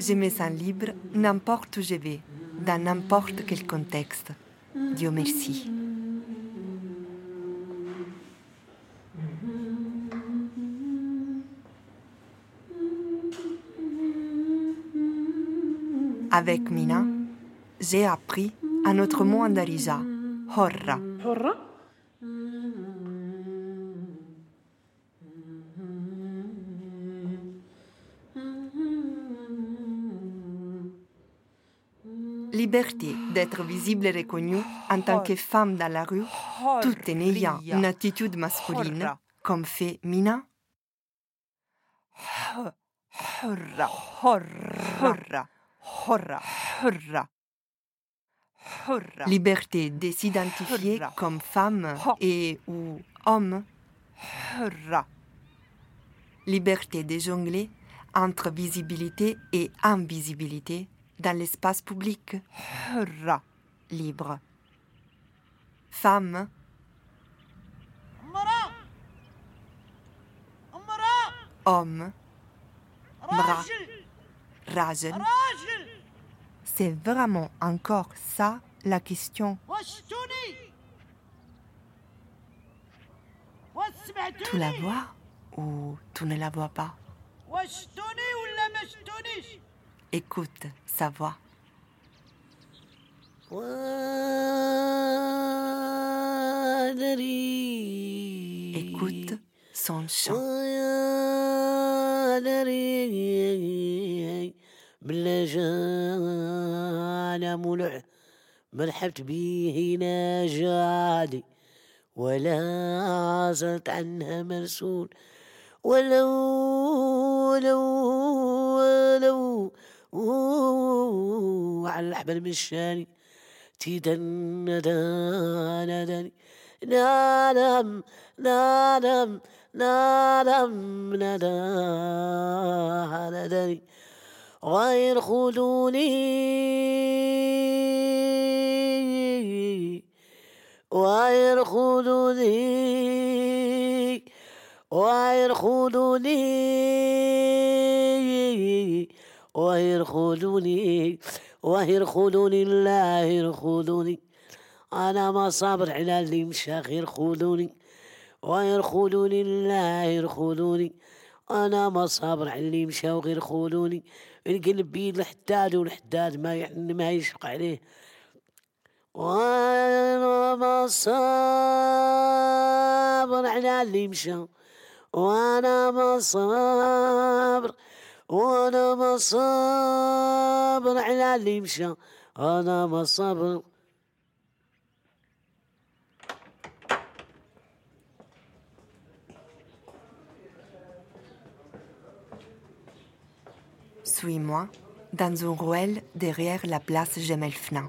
Je me sens libre n'importe où je vais, dans n'importe quel contexte. Dieu merci. Avec Mina, j'ai appris un autre mot en horra. Horra? Liberté d'être visible et reconnue en tant que femme dans la rue, tout en ayant une attitude masculine, comme fait Mina. Horra. Horra. Horra. Liberté de s'identifier comme femme et ou homme. Liberté de jongler entre visibilité et invisibilité dans l'espace public. Libre. Femme. Homme. Bras. Ragen. C'est vraiment encore ça la question. Tout la voir ou tout ne la vois pas? Écoute sa voix. Écoute son chant. بلا جانا ملع ما لحبت بيه ناجادي ولا زلت عنها مرسول. ولو ولو ولو على الأحبال مشاني تيدن داني نادم نادم نادم نادم غير خذوني غير خذوني غير خذوني غير خذوني غير خذوني لا غير خذوني أنا ما صابر على اللي مشى غير خذوني غير خذوني لا غير خذوني أنا ما صابر على اللي مشى وغير خذوني نقلب بيد الحداد والحداد ما يعني ما يشفق عليه. وأنا ما صابر على اللي مشى وأنا ما صابر وأنا ما صابر على اللي مشى أنا ما صابر Suis-moi dans une ruelle derrière la place Gemelfna.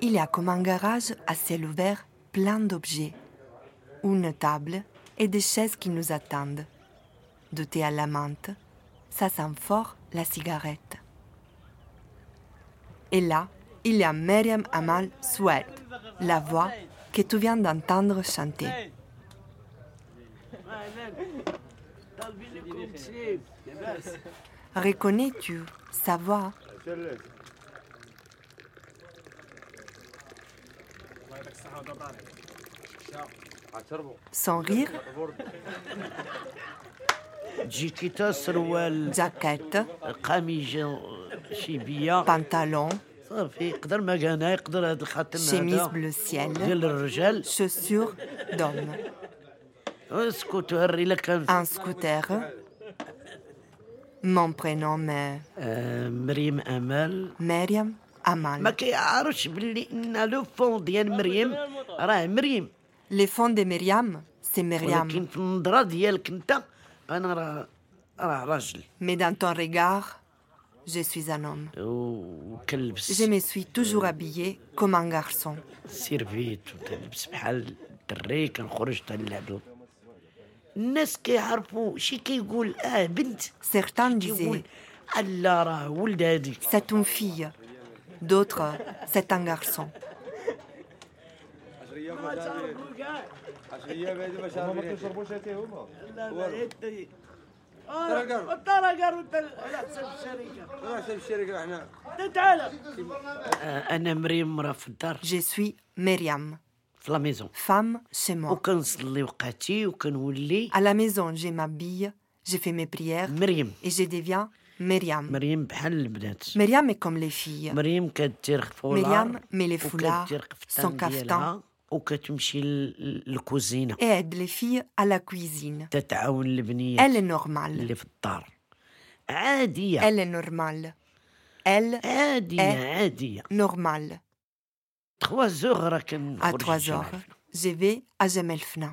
Il y a comme un garage à ciel ouvert plein d'objets. Une table et des chaises qui nous attendent. Du thé à la menthe. Ça sent fort la cigarette. Et là, il y a Myriam Amal Soued, la voix que tu viens d'entendre chanter. Reconnais-tu sa voix? Sans rire? Jaquette. Pantalon. Chemise bleu ciel. Chaussures d'homme. Un scooter, Mon prénom est... Euh, Miriam Amal. Miriam Amal. Le fond de Miriam, c'est Miriam. Mais dans ton regard, je suis un homme. Je me suis toujours habillé comme un garçon. Certains disaient C'est une fille. D'autres, c'est un garçon. Je suis Myriam. في لا ميزون femme chez moi. وكنصلي وقعتي وكنولي À la maison, je m'habille, je fais mes prières مريم et je deviens Myriam. مريم بحال البنات Myriam est comme les filles. مريم كدير فولار مريم met les foulards, وكدير son قفطان caftan ديالها وكتمشي لل- للكوزينه et aide les filles à la cuisine. تتعاون البنيات Elle est normale. اللي في الدار عاديه Elle est normale. Elle عاديه est عاديه normale. 3 زوغ راه À كنخرج 3 الجامع. heures, je vais à Gemelfna.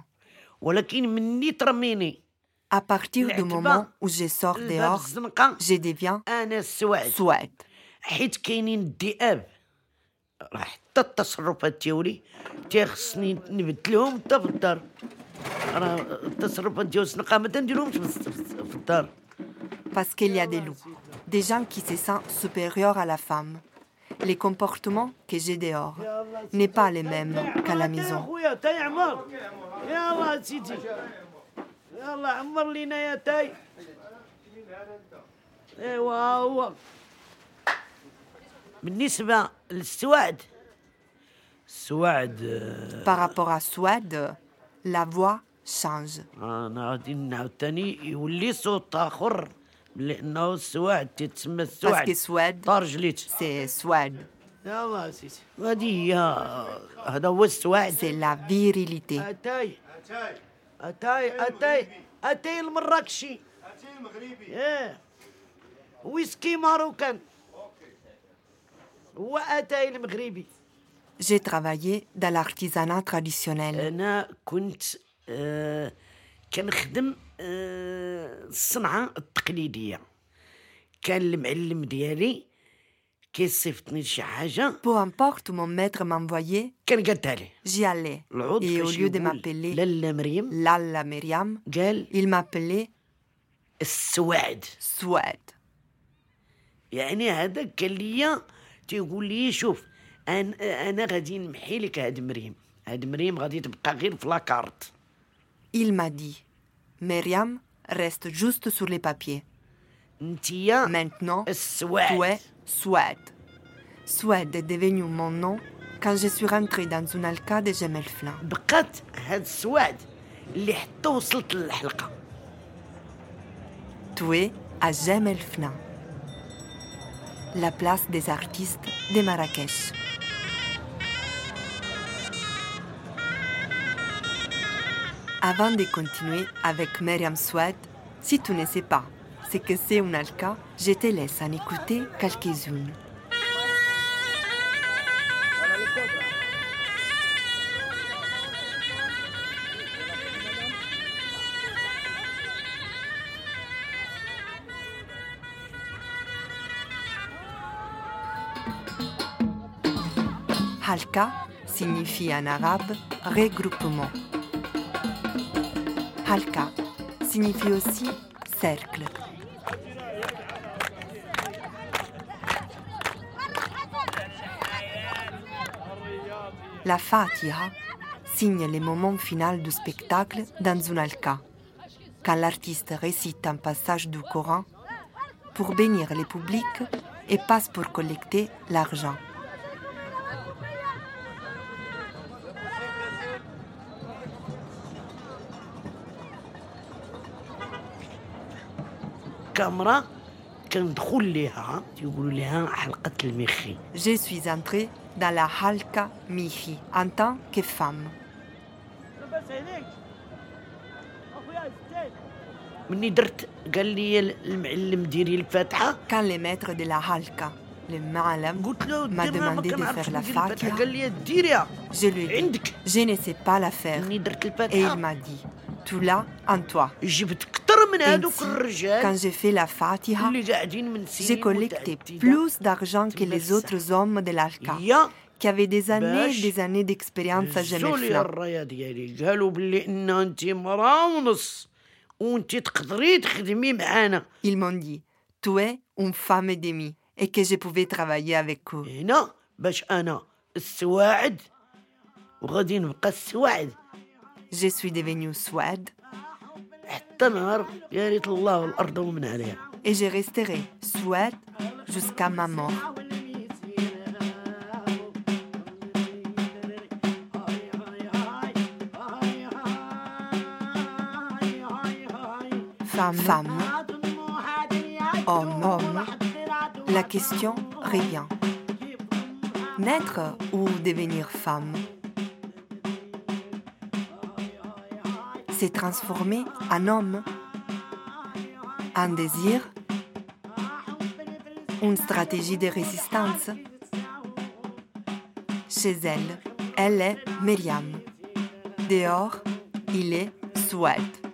ولكن مني ترميني À partir du العتبة، moment où je sors الباب dehors, الزنقه je deviens انا السوعد Souad. حيت كاينين الذئاب راه حتى التصرفات ديالي تيخصني نبدلهم حتى في الدار راه التصرفات ديال السنقه ما تنديرهمش في الس- في الس- في الدار Parce qu'il y a des loups, des gens qui se sentent supérieurs à la femme. les comportements que j'ai dehors n'est pas les mêmes qu'à la maison. Par rapport à Suède, la voix change. انا غادي نعاود تاني يولي صوت اخر لانه السواد تتسمى Parce السواد que Suède, طارجليت c'est Suède, يلا سيدي هذه هي هذا هو السواد c'est la virilité. اتاي اتاي اتاي اتاي المراكشي اتاي المغربي ايه ويسكي ماروكان هو اتاي المغربي J'ai travaillé dans l'artisanat traditionnel. انا كنت آه كنخدم الصنعة التقليدية. كان المعلم ديالي كيصيفطني شي حاجة. Peu importe où mon maître m'envoyait, كنقدها ليه j'y allais. العود Et au فاش lieu de يقول m'appeler لالا مريم. Lalla Myriam, قال il m'appelait السواد. Suède. يعني هذا كان ليا تيقول لي شوف أنا أنا غادي نمحي لك هاد مريم. هاد مريم غادي تبقى غير في لاكارت. Il m'a dit Myriam reste juste sur les papiers. انتيا Maintenant, السواد tu es Suède. Suède est devenu mon nom quand je suis rentrée dans une alcade de Gemelflin. بقات هاد السواد اللي حتى وصلت للحلقه Tu es à Gemelflin, la place des artistes de Marrakech. Avant de continuer avec Myriam Suède, si tu ne sais pas ce que c'est une alka, je te laisse en écouter quelques-unes. Halka signifie en arabe regroupement. Halka signifie aussi cercle. La Fatiha signe le moment final du spectacle dans une alka, quand l'artiste récite un passage du Coran pour bénir le public et passe pour collecter l'argent. كاميرا كندخل ليها تيقولوا لها حلقه المخي Je suis entrée dans la Halka Mihi en tant que femme. مني درت قال لي المعلم ديري الفاتحه Quand le maître de la Halka, le Ma'alam, قلت له m'a دير ما demandé de كنعرفش faire la ندير الفاتحه Fatiha, قال لي ديريها je lui ai dit, عندك je ne sais pas la faire. مني درت Et il الفاتحه m'a dit, tu l'as en toi. جبت كثر من هذوك Quand j'ai fait la Fatiha, j'ai collecté plus d'argent que les autres hommes de l'Alqa qui avaient des années et des années d'expérience à Gemefla. Ils m'ont dit, tu es une femme et et que je pouvais travailler avec eux. Je suis devenue Suède et je resterai Suède jusqu'à ma mort. Femme, femme, homme, homme, la question revient. Naître ou devenir femme? Se transformer en homme Un désir Une stratégie de résistance Chez elle, elle est Myriam. Dehors, il est Suède.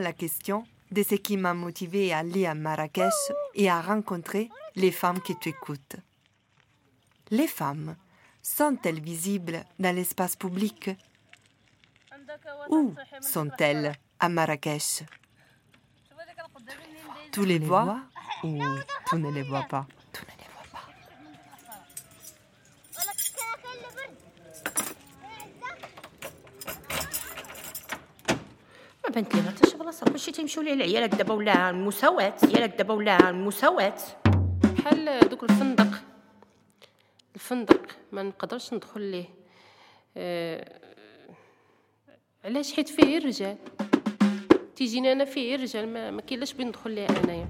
La question de ce qui m'a motivé à aller à Marrakech et à rencontrer les femmes que tu écoutes. Les femmes sont-elles visibles dans l'espace public? Où sont-elles à Marrakech? Tu les vois ou tu ne les vois pas? ليه العيالات دابا ولا المساواة عيالات دابا ولا المساواة بحال دوك الفندق الفندق ما نقدرش ندخل ليه آه علاش حيت فيه الرجال تيجيني أنا فيه الرجال ما, ما كاين لاش بين ندخل ليه انايا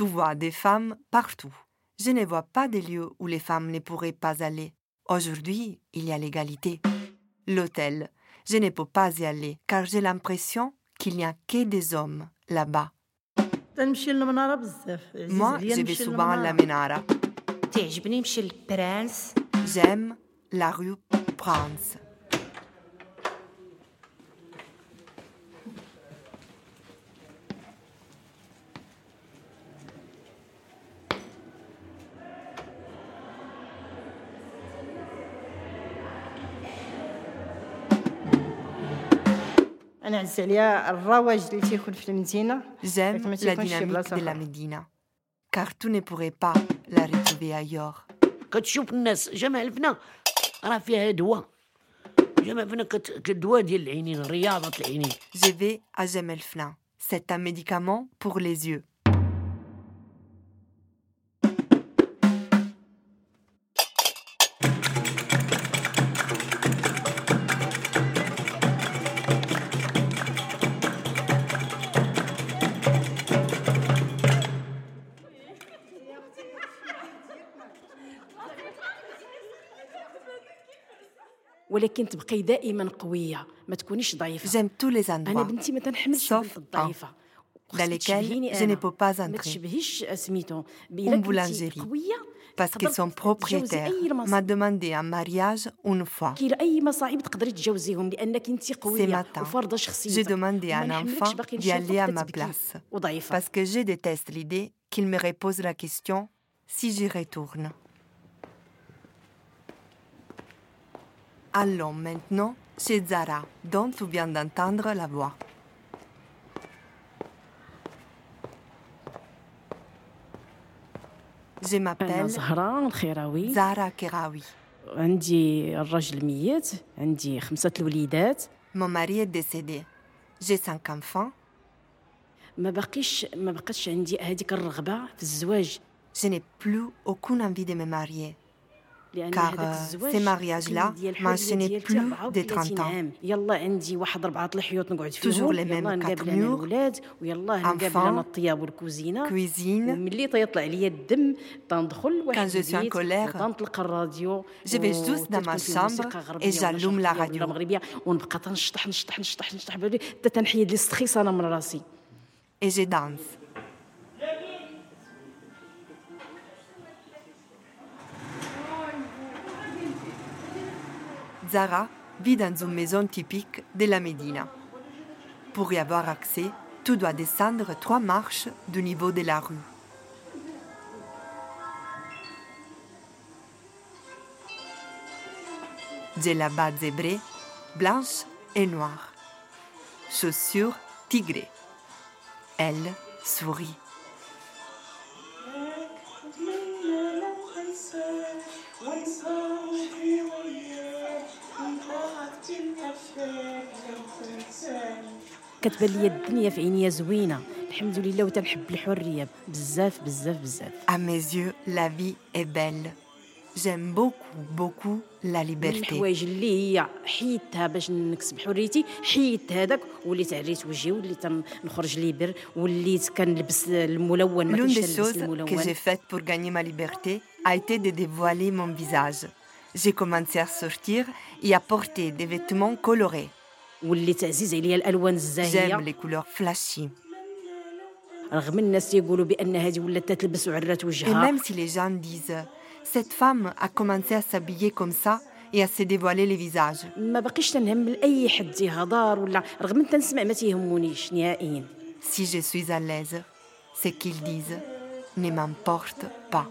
Tu vois des femmes partout. Je ne vois pas de lieux où les femmes ne pourraient pas aller. Aujourd'hui, il y a l'égalité. L'hôtel, Je ne peux pas y aller, car j'ai l'impression qu'il n'y a que des hommes là-bas. Moi, je vais souvent à la Menara. J'aime la rue Prince. J'aime ما la تيكونش شي dynamique بلاصه de la أخرى. Médina. Car tu ne pourrais pas la retrouver ailleurs. كتشوف الناس جمع الفنا راه فيها دواء جمع الفنا كت- كدواء ديال العينين رياضة العينين Je vais à Gemelfna. C'est un médicament pour les yeux. ولكن تبقي دائما قويه ما تكونيش ضعيفه J'aime tous les انا endroits. بنتي ما تنحملش Sauf البنت الضعيفه dans وخصك lesquels تشبهيني je أنا. ne peux pas ما entrer. تشبهيش سميتو Une boulangerie. Parce que son propriétaire m'a demandé en mariage une fois. كاين اي مصاعب تقدري تجاوزيهم لانك انت Ce قويه matin, وفارضه j'ai شخصيتك demandé à وما un نحملكش enfant باقي d'y نشوفك aller à ma كتبكي place. وضعيفه Parce que je déteste l'idée qu'il me repose la question si j'y retourne. Allons maintenant chez Zara, dont tu viens d'entendre la voix. Je انا m'appelle زهره الخيراوي Zara Kerawi. عندي الراجل ميت عندي خمسه الوليدات Mon mari est décédé. J'ai cinq enfants. ما باقيش ما بقاش عندي هذيك الرغبه في الزواج Je n'ai plus aucune envie de me marier. car euh, ces mariages-là mentionnaient plus de 30 ans. Toujours les mêmes quatre murs, enfants, cuisine. Quand je suis en colère, je vais juste dans ma chambre et j'allume la radio. Et je danse. Zara vit dans une maison typique de la Médina. Pour y avoir accès, tu dois descendre trois marches du niveau de la rue. J'ai la bas zébrée, blanche et noire. Chaussures tigrées. Elle sourit. كتبان لي الدنيا في عينيا زوينه الحمد لله وتنحب الحريه بزاف بزاف بزاف À mes yeux, la vie est belle. J'aime beaucoup, beaucoup la من liberté. الحوايج اللي هي حيدتها باش نكسب حريتي حيدت هذاك وليت عريت وجهي وليت نخرج ليبر وليت كنلبس الملون ما L'une كنتش des نلبس choses que الملون j'ai faites pour gagner ma liberté a été de dévoiler mon visage. J'ai commencé à sortir et à porter des vêtements colorés. واللي تعزيز عليا الألوان الزاهية. جام لي كولور فلاشي. رغم الناس يقولوا بأن هذه ولات تلبس عرات وجهها. اي ميم سي لي جان ديز سيت فام ا كومونسي ا سابيي كوم سا اي ا سي ديفوالي لي فيزاج ما بقيتش تنهم لأي حد يها ولا رغم أن تنسمع ما تيهمونيش نهائيا. سي جي سويز اليز سي كيل ديز ني مامبورت با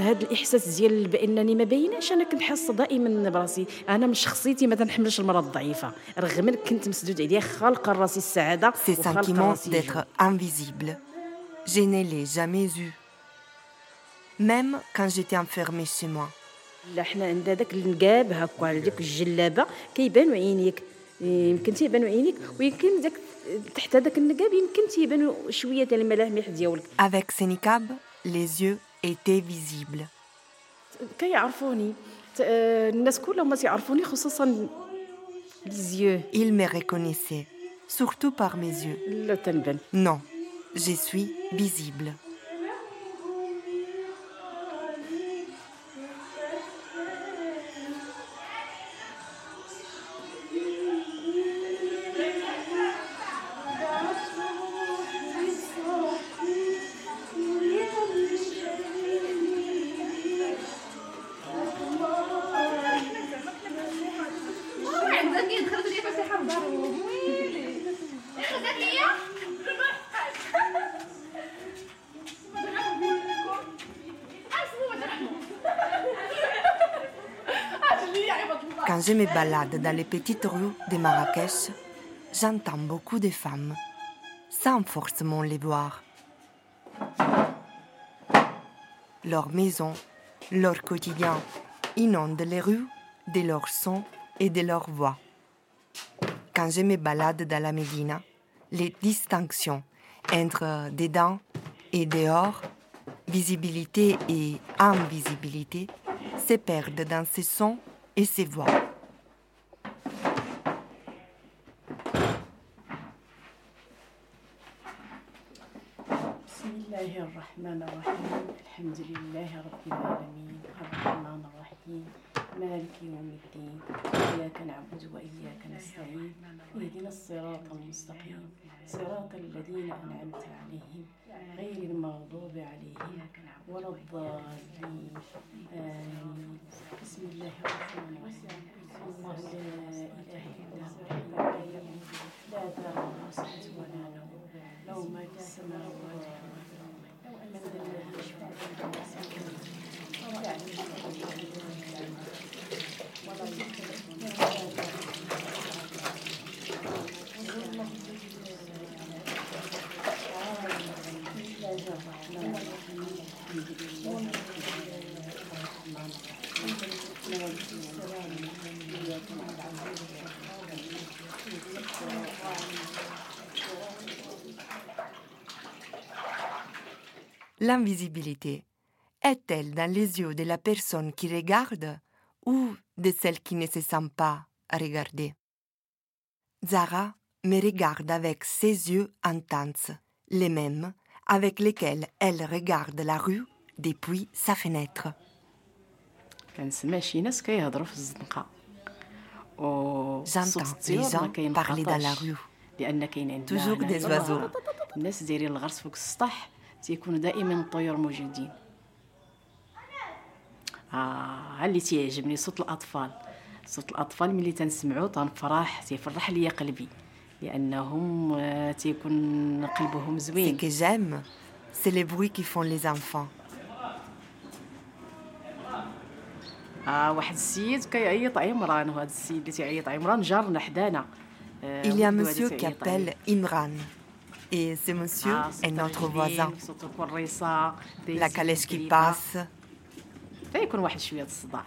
هذا الإحساس ديال بأنني ما بايناش أنا كنحس دائما براسي أنا من شخصيتي ما تنحملش المرأة الضعيفة رغم كنت مسدود عليا خالقة راسي السعادة راسي الجو. d'être invisible, je ne l'ai jamais eu. Même quand j'étais enfermée chez moi. لا حنا عندنا داك النقاب هكا على ديك الجلابة كيبانوا عينيك يمكن تيبانوا عينيك ويمكن داك تحت هذاك النقاب يمكن تيبانوا شوية ديال الملامح ديالك Avec ce niqab, les yeux était visible. Ils me reconnaissait, surtout par mes yeux. Non, je suis visible. Je me balade dans les petites rues de Marrakech, j'entends beaucoup de femmes, sans forcément les voir. Leur maison, leur quotidien inondent les rues de leurs sons et de leurs voix. Quand je me balade dans la Médina, les distinctions entre dedans et dehors, visibilité et invisibilité, se perdent dans ces sons et ces voix. الحمد لله رب العالمين. الرحمن الرحيم. مالك يوم الدين. إياك نعبد وإياك نستعين. اهدنا الصراط المستقيم. صراط الذين أنعمت عليهم غير المغضوب عليهم ولا الضالين. آمين. بسم الله الرحمن الرحيم. لا إله إلا هو الحي القيوم. لا سنة ولا نوم. له ما في السماوات Thank you. l'invisibilité est-elle dans les yeux de la personne qui regarde ou de celle qui ne se sent pas regarder Zara me regarde avec ses yeux intenses, les mêmes avec lesquels elle regarde la rue depuis sa fenêtre. J'entends les gens parler dans la rue. Toujours des oiseaux. تيكونوا دائما الطيور موجودين. آه اللي تيعجبني صوت الأطفال. صوت الأطفال ملي تنسمعو تنفرح تيفرح ليا قلبي. لأنهم آه، تيكون قلبهم زوين. Que j'aime, c'est les bruits qui font les enfants. آه واحد السيد كيعيط عمران وهذا السيد اللي تيعيط عمران جارنا حدانا. آه، Il y a un monsieur qui appelle Imran. Et ce monsieur Ah, est notre voisin. صوت الكريصة La calèche qui passe. فيكون واحد شوية الصداع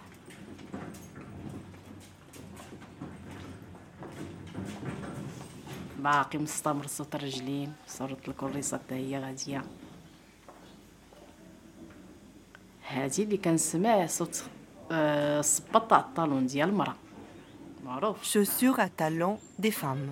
باقي مستمر صوت الرجلين صوت الكريصة حتى هي غادية هادي اللي كنسمع صوت آه، الصباط تاع الطالون ديال المرأة معروف Chaussures à talons des femmes.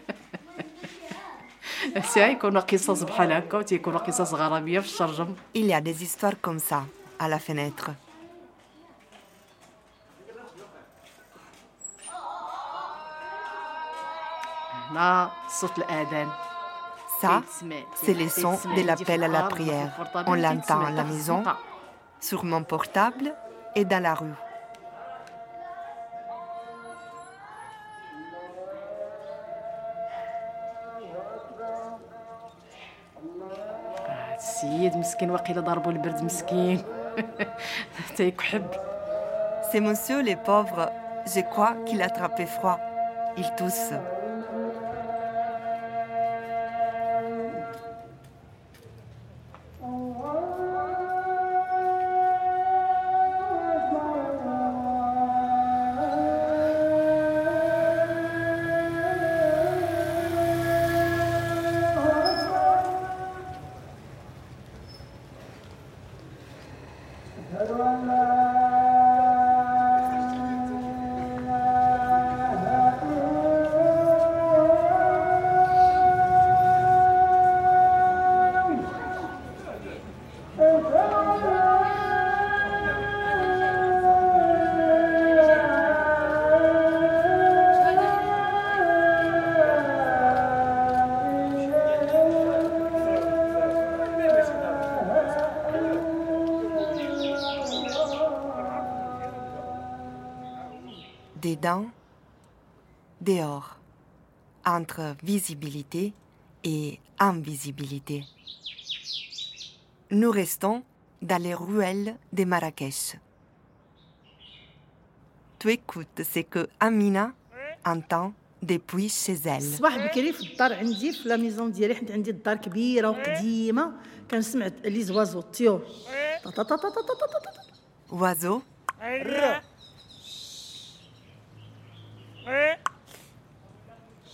Il y a des histoires comme ça à la fenêtre. Ça, c'est le son de l'appel à la prière. On l'entend à la maison, sur mon portable et dans la rue. Ces messieurs les pauvres, je crois qu'il attrapait froid. Ils toussent. Everyone visibilité et invisibilité. Nous restons dans les ruelles de Marrakech. Tu écoutes ce que Amina entend depuis chez elle. Oiseau.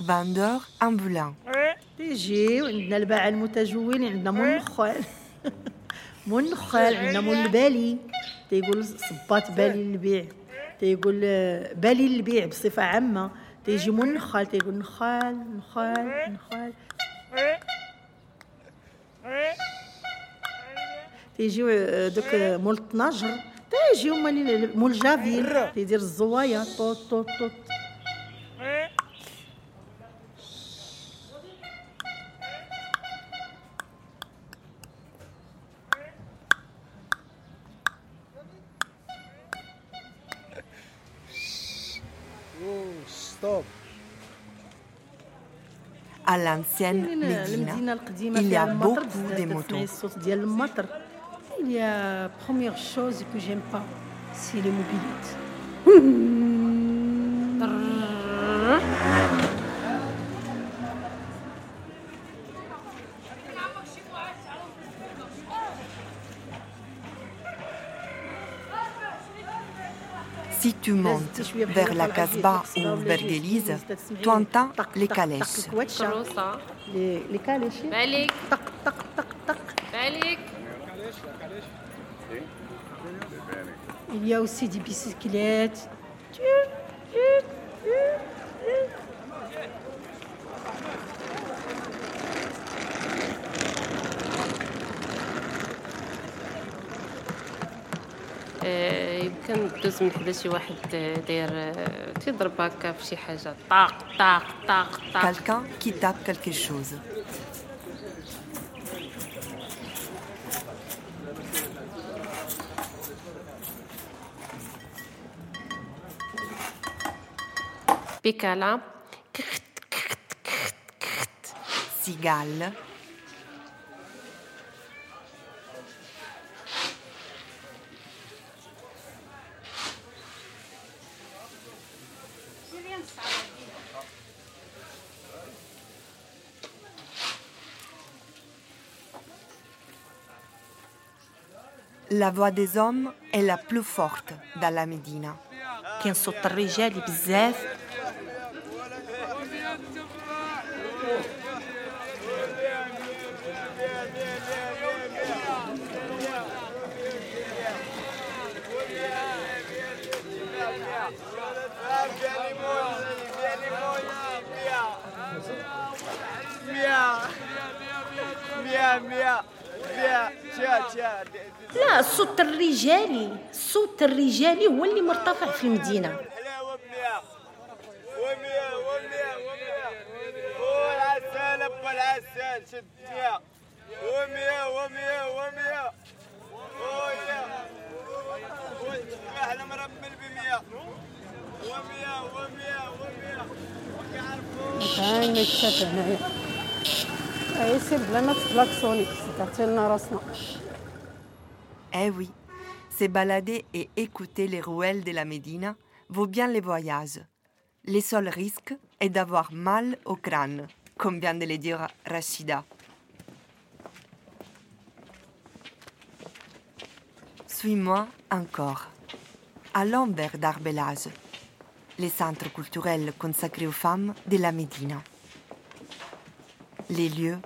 Vendeur ambulant. تيجيو عندنا الباعة المتجولين عندنا مول النخال مول النخال عندنا مول البالي. تيقول صباط بالي للبيع. تيقول آه، بالي للبيع بصفة عامة. تيجي مول النخال تيقول نخال نخال نخال. تيجيو آه، دوك آه، مول الطناجر. تيجيو مول جافيل تيدير الزوايا. طوط طوط طوط l'ancienne Médina. Il y a beaucoup de motos. Il y a la première chose que j'aime pas, c'est les mobilettes. Si tu montes vers la Casbah ou vers l'Élise, tu entends les calèches. Les, calèches. Il y a aussi des bicyclettes. يمكن دوز من حدا شي واحد آه، داير آه، تيضرب هكا في شي حاجة. طاق طاق طاق طاق. Quelqu'un qui tape quelque chose. بيكالا Cigale, la voix des hommes est la plus forte dans la Médina. كان صوت الرجال لا الصوت الرجالي الصوت الرجالي هو اللي مرتفع في المدينة. العسل شد 100 و100 ومية ومية ومية ومية ومية ومية ومية ومية ومية ومية ومية ومية ومية ومية ومية ومية ومية ومية سير بلا ما ومية ومية لنا راسنا. Eh oui, se balader et écouter les ruelles de la Médina vaut bien les voyages. Le seul risque est d'avoir mal au crâne, comme vient de le dire Rachida. Suis-moi encore. Allons vers Darbelage, le centre culturel consacré aux femmes de la Médina. Les lieux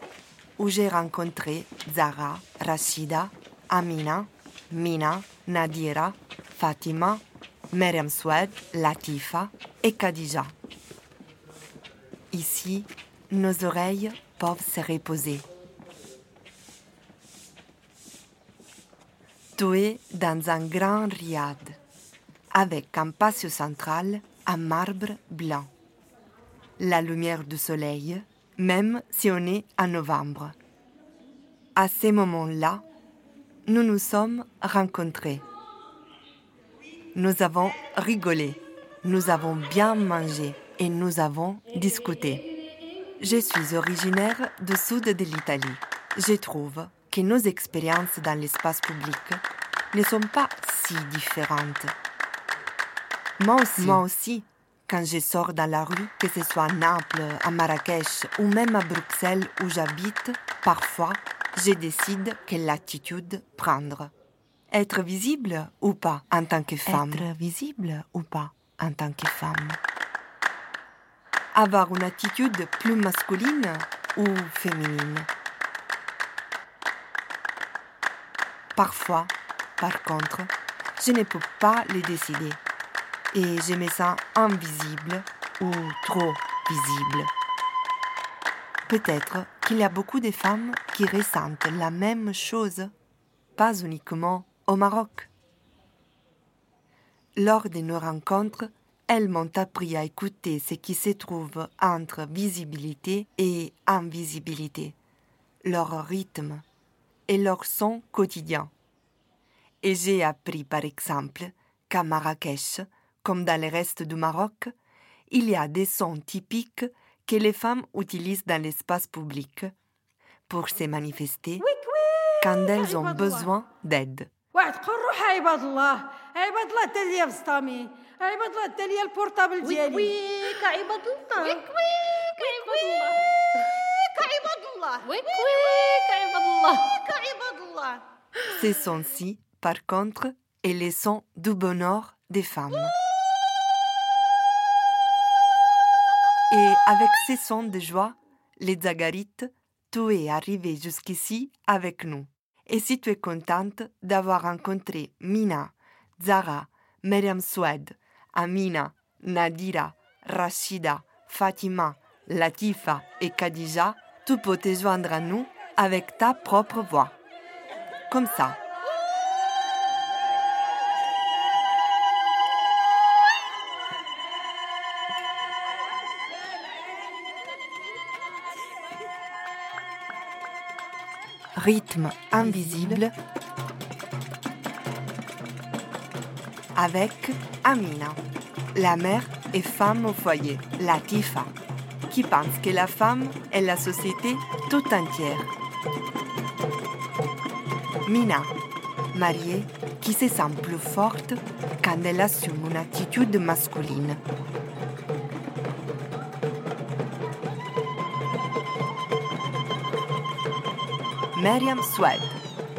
où j'ai rencontré Zara, Rachida, Amina, Mina, Nadira, Fatima, Myriam Swed, Latifa et Khadija. Ici, nos oreilles peuvent se reposer. Tu es dans un grand riad, avec un patio central en marbre blanc. La lumière du soleil, même si on est en novembre. À ces moments-là, nous nous sommes rencontrés. Nous avons rigolé, nous avons bien mangé et nous avons discuté. Je suis originaire du sud de l'Italie. Je trouve que nos expériences dans l'espace public ne sont pas si différentes. Moi aussi, moi aussi, quand je sors dans la rue, que ce soit à Naples, à Marrakech ou même à Bruxelles où j'habite, parfois, je décide quelle attitude prendre. Être visible ou pas en tant que femme. Être visible ou pas en tant que femme. Avoir une attitude plus masculine ou féminine. Parfois, par contre, je ne peux pas les décider. Et je me sens invisible ou trop visible. Peut-être qu'il y a beaucoup de femmes qui ressentent la même chose, pas uniquement au Maroc. Lors de nos rencontres, elles m'ont appris à écouter ce qui se trouve entre visibilité et invisibilité, leur rythme et leur son quotidien. Et j'ai appris par exemple qu'à Marrakech, comme dans le reste du Maroc, il y a des sons typiques que les femmes utilisent dans l'espace public pour se manifester quand elles ont besoin d'aide. Ces sons-ci, par contre, est les sons du bonheur des femmes. Et avec ces sons de joie, les Zagarites, tu es arrivé jusqu'ici avec nous. Et si tu es contente d'avoir rencontré Mina, Zara, Myriam Swed, Amina, Nadira, Rachida, Fatima, Latifa et Khadija, tu peux te joindre à nous avec ta propre voix. Comme ça. Rythme invisible avec Amina, la mère et femme au foyer, Latifa, qui pense que la femme est la société tout entière. Mina, mariée, qui se sent plus forte quand elle assume une attitude masculine. Myriam Swed,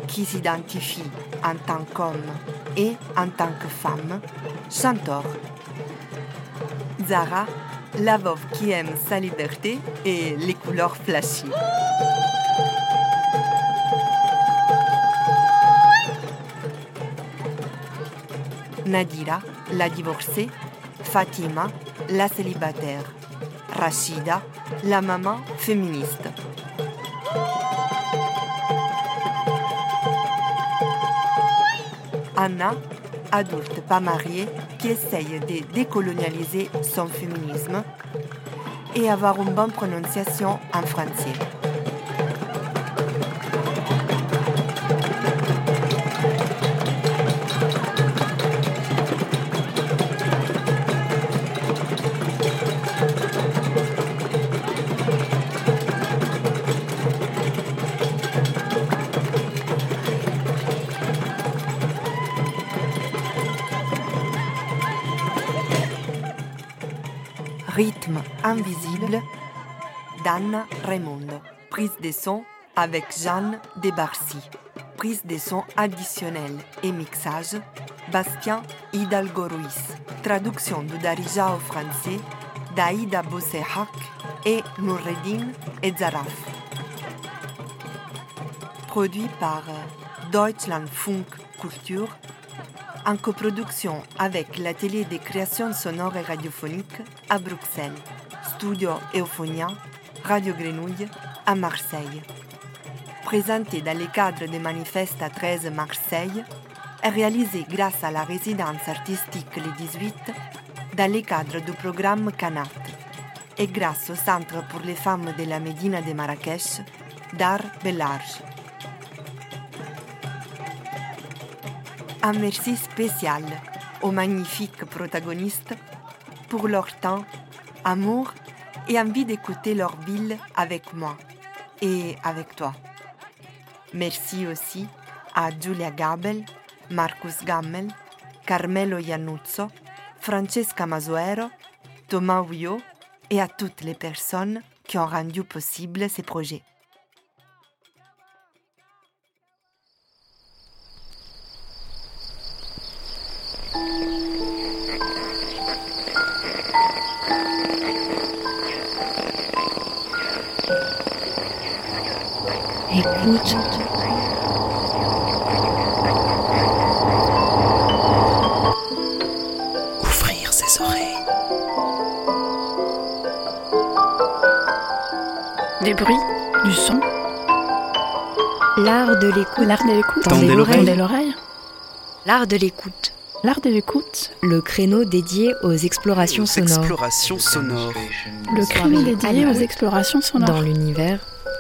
qui s'identifie en tant qu'homme et en tant que femme, chanteur. Zara, la veuve qui aime sa liberté et les couleurs flashy. Nadira, la divorcée, Fatima, la célibataire, Rachida, la maman féministe. Anna, adulte pas mariée, qui essaye de décolonialiser son féminisme et avoir une bonne prononciation en français. Invisible d'Anna Raimondo. Prise de son avec Jeanne Debarcy. Prise de son additionnelle et mixage Bastien Hidalgo Ruiz. Traduction de Darija au français d'Aïda Bossehak et Noureddin Ezaraf. Produit par Deutschland Funk Kultur en coproduction avec l'atelier de création sonore et radiophonique à Bruxelles, Studio Euphonia, Radio Grenouille à Marseille. Présenté dans le cadre des manifestes à 13 Marseille, est réalisé grâce à la résidence artistique le 18 dans le cadre du programme Canat et grâce au Centre pour les femmes de la Médina de Marrakech d'Art Belarge. Un merci spécial aux magnifiques protagonistes pour leur temps, amour et envie d'écouter leur ville avec moi et avec toi. Merci aussi à Giulia Gabel, Marcus Gammel, Carmelo Iannuzzo, Francesca Masuero, Thomas Ouillot et à toutes les personnes qui ont rendu possible ces projets. Écoute. Ouvrir ses oreilles. Des bruits, du son. L'art de l'écoute. L'art de l'écoute. Tendez l'oreille. Tendez l'oreille. L'art de l'écoute. L'art de l'écoute. Le créneau dédié aux explorations sonores. Exploration sonore. Le créneau dédié aux explorations sonores. Dans l'univers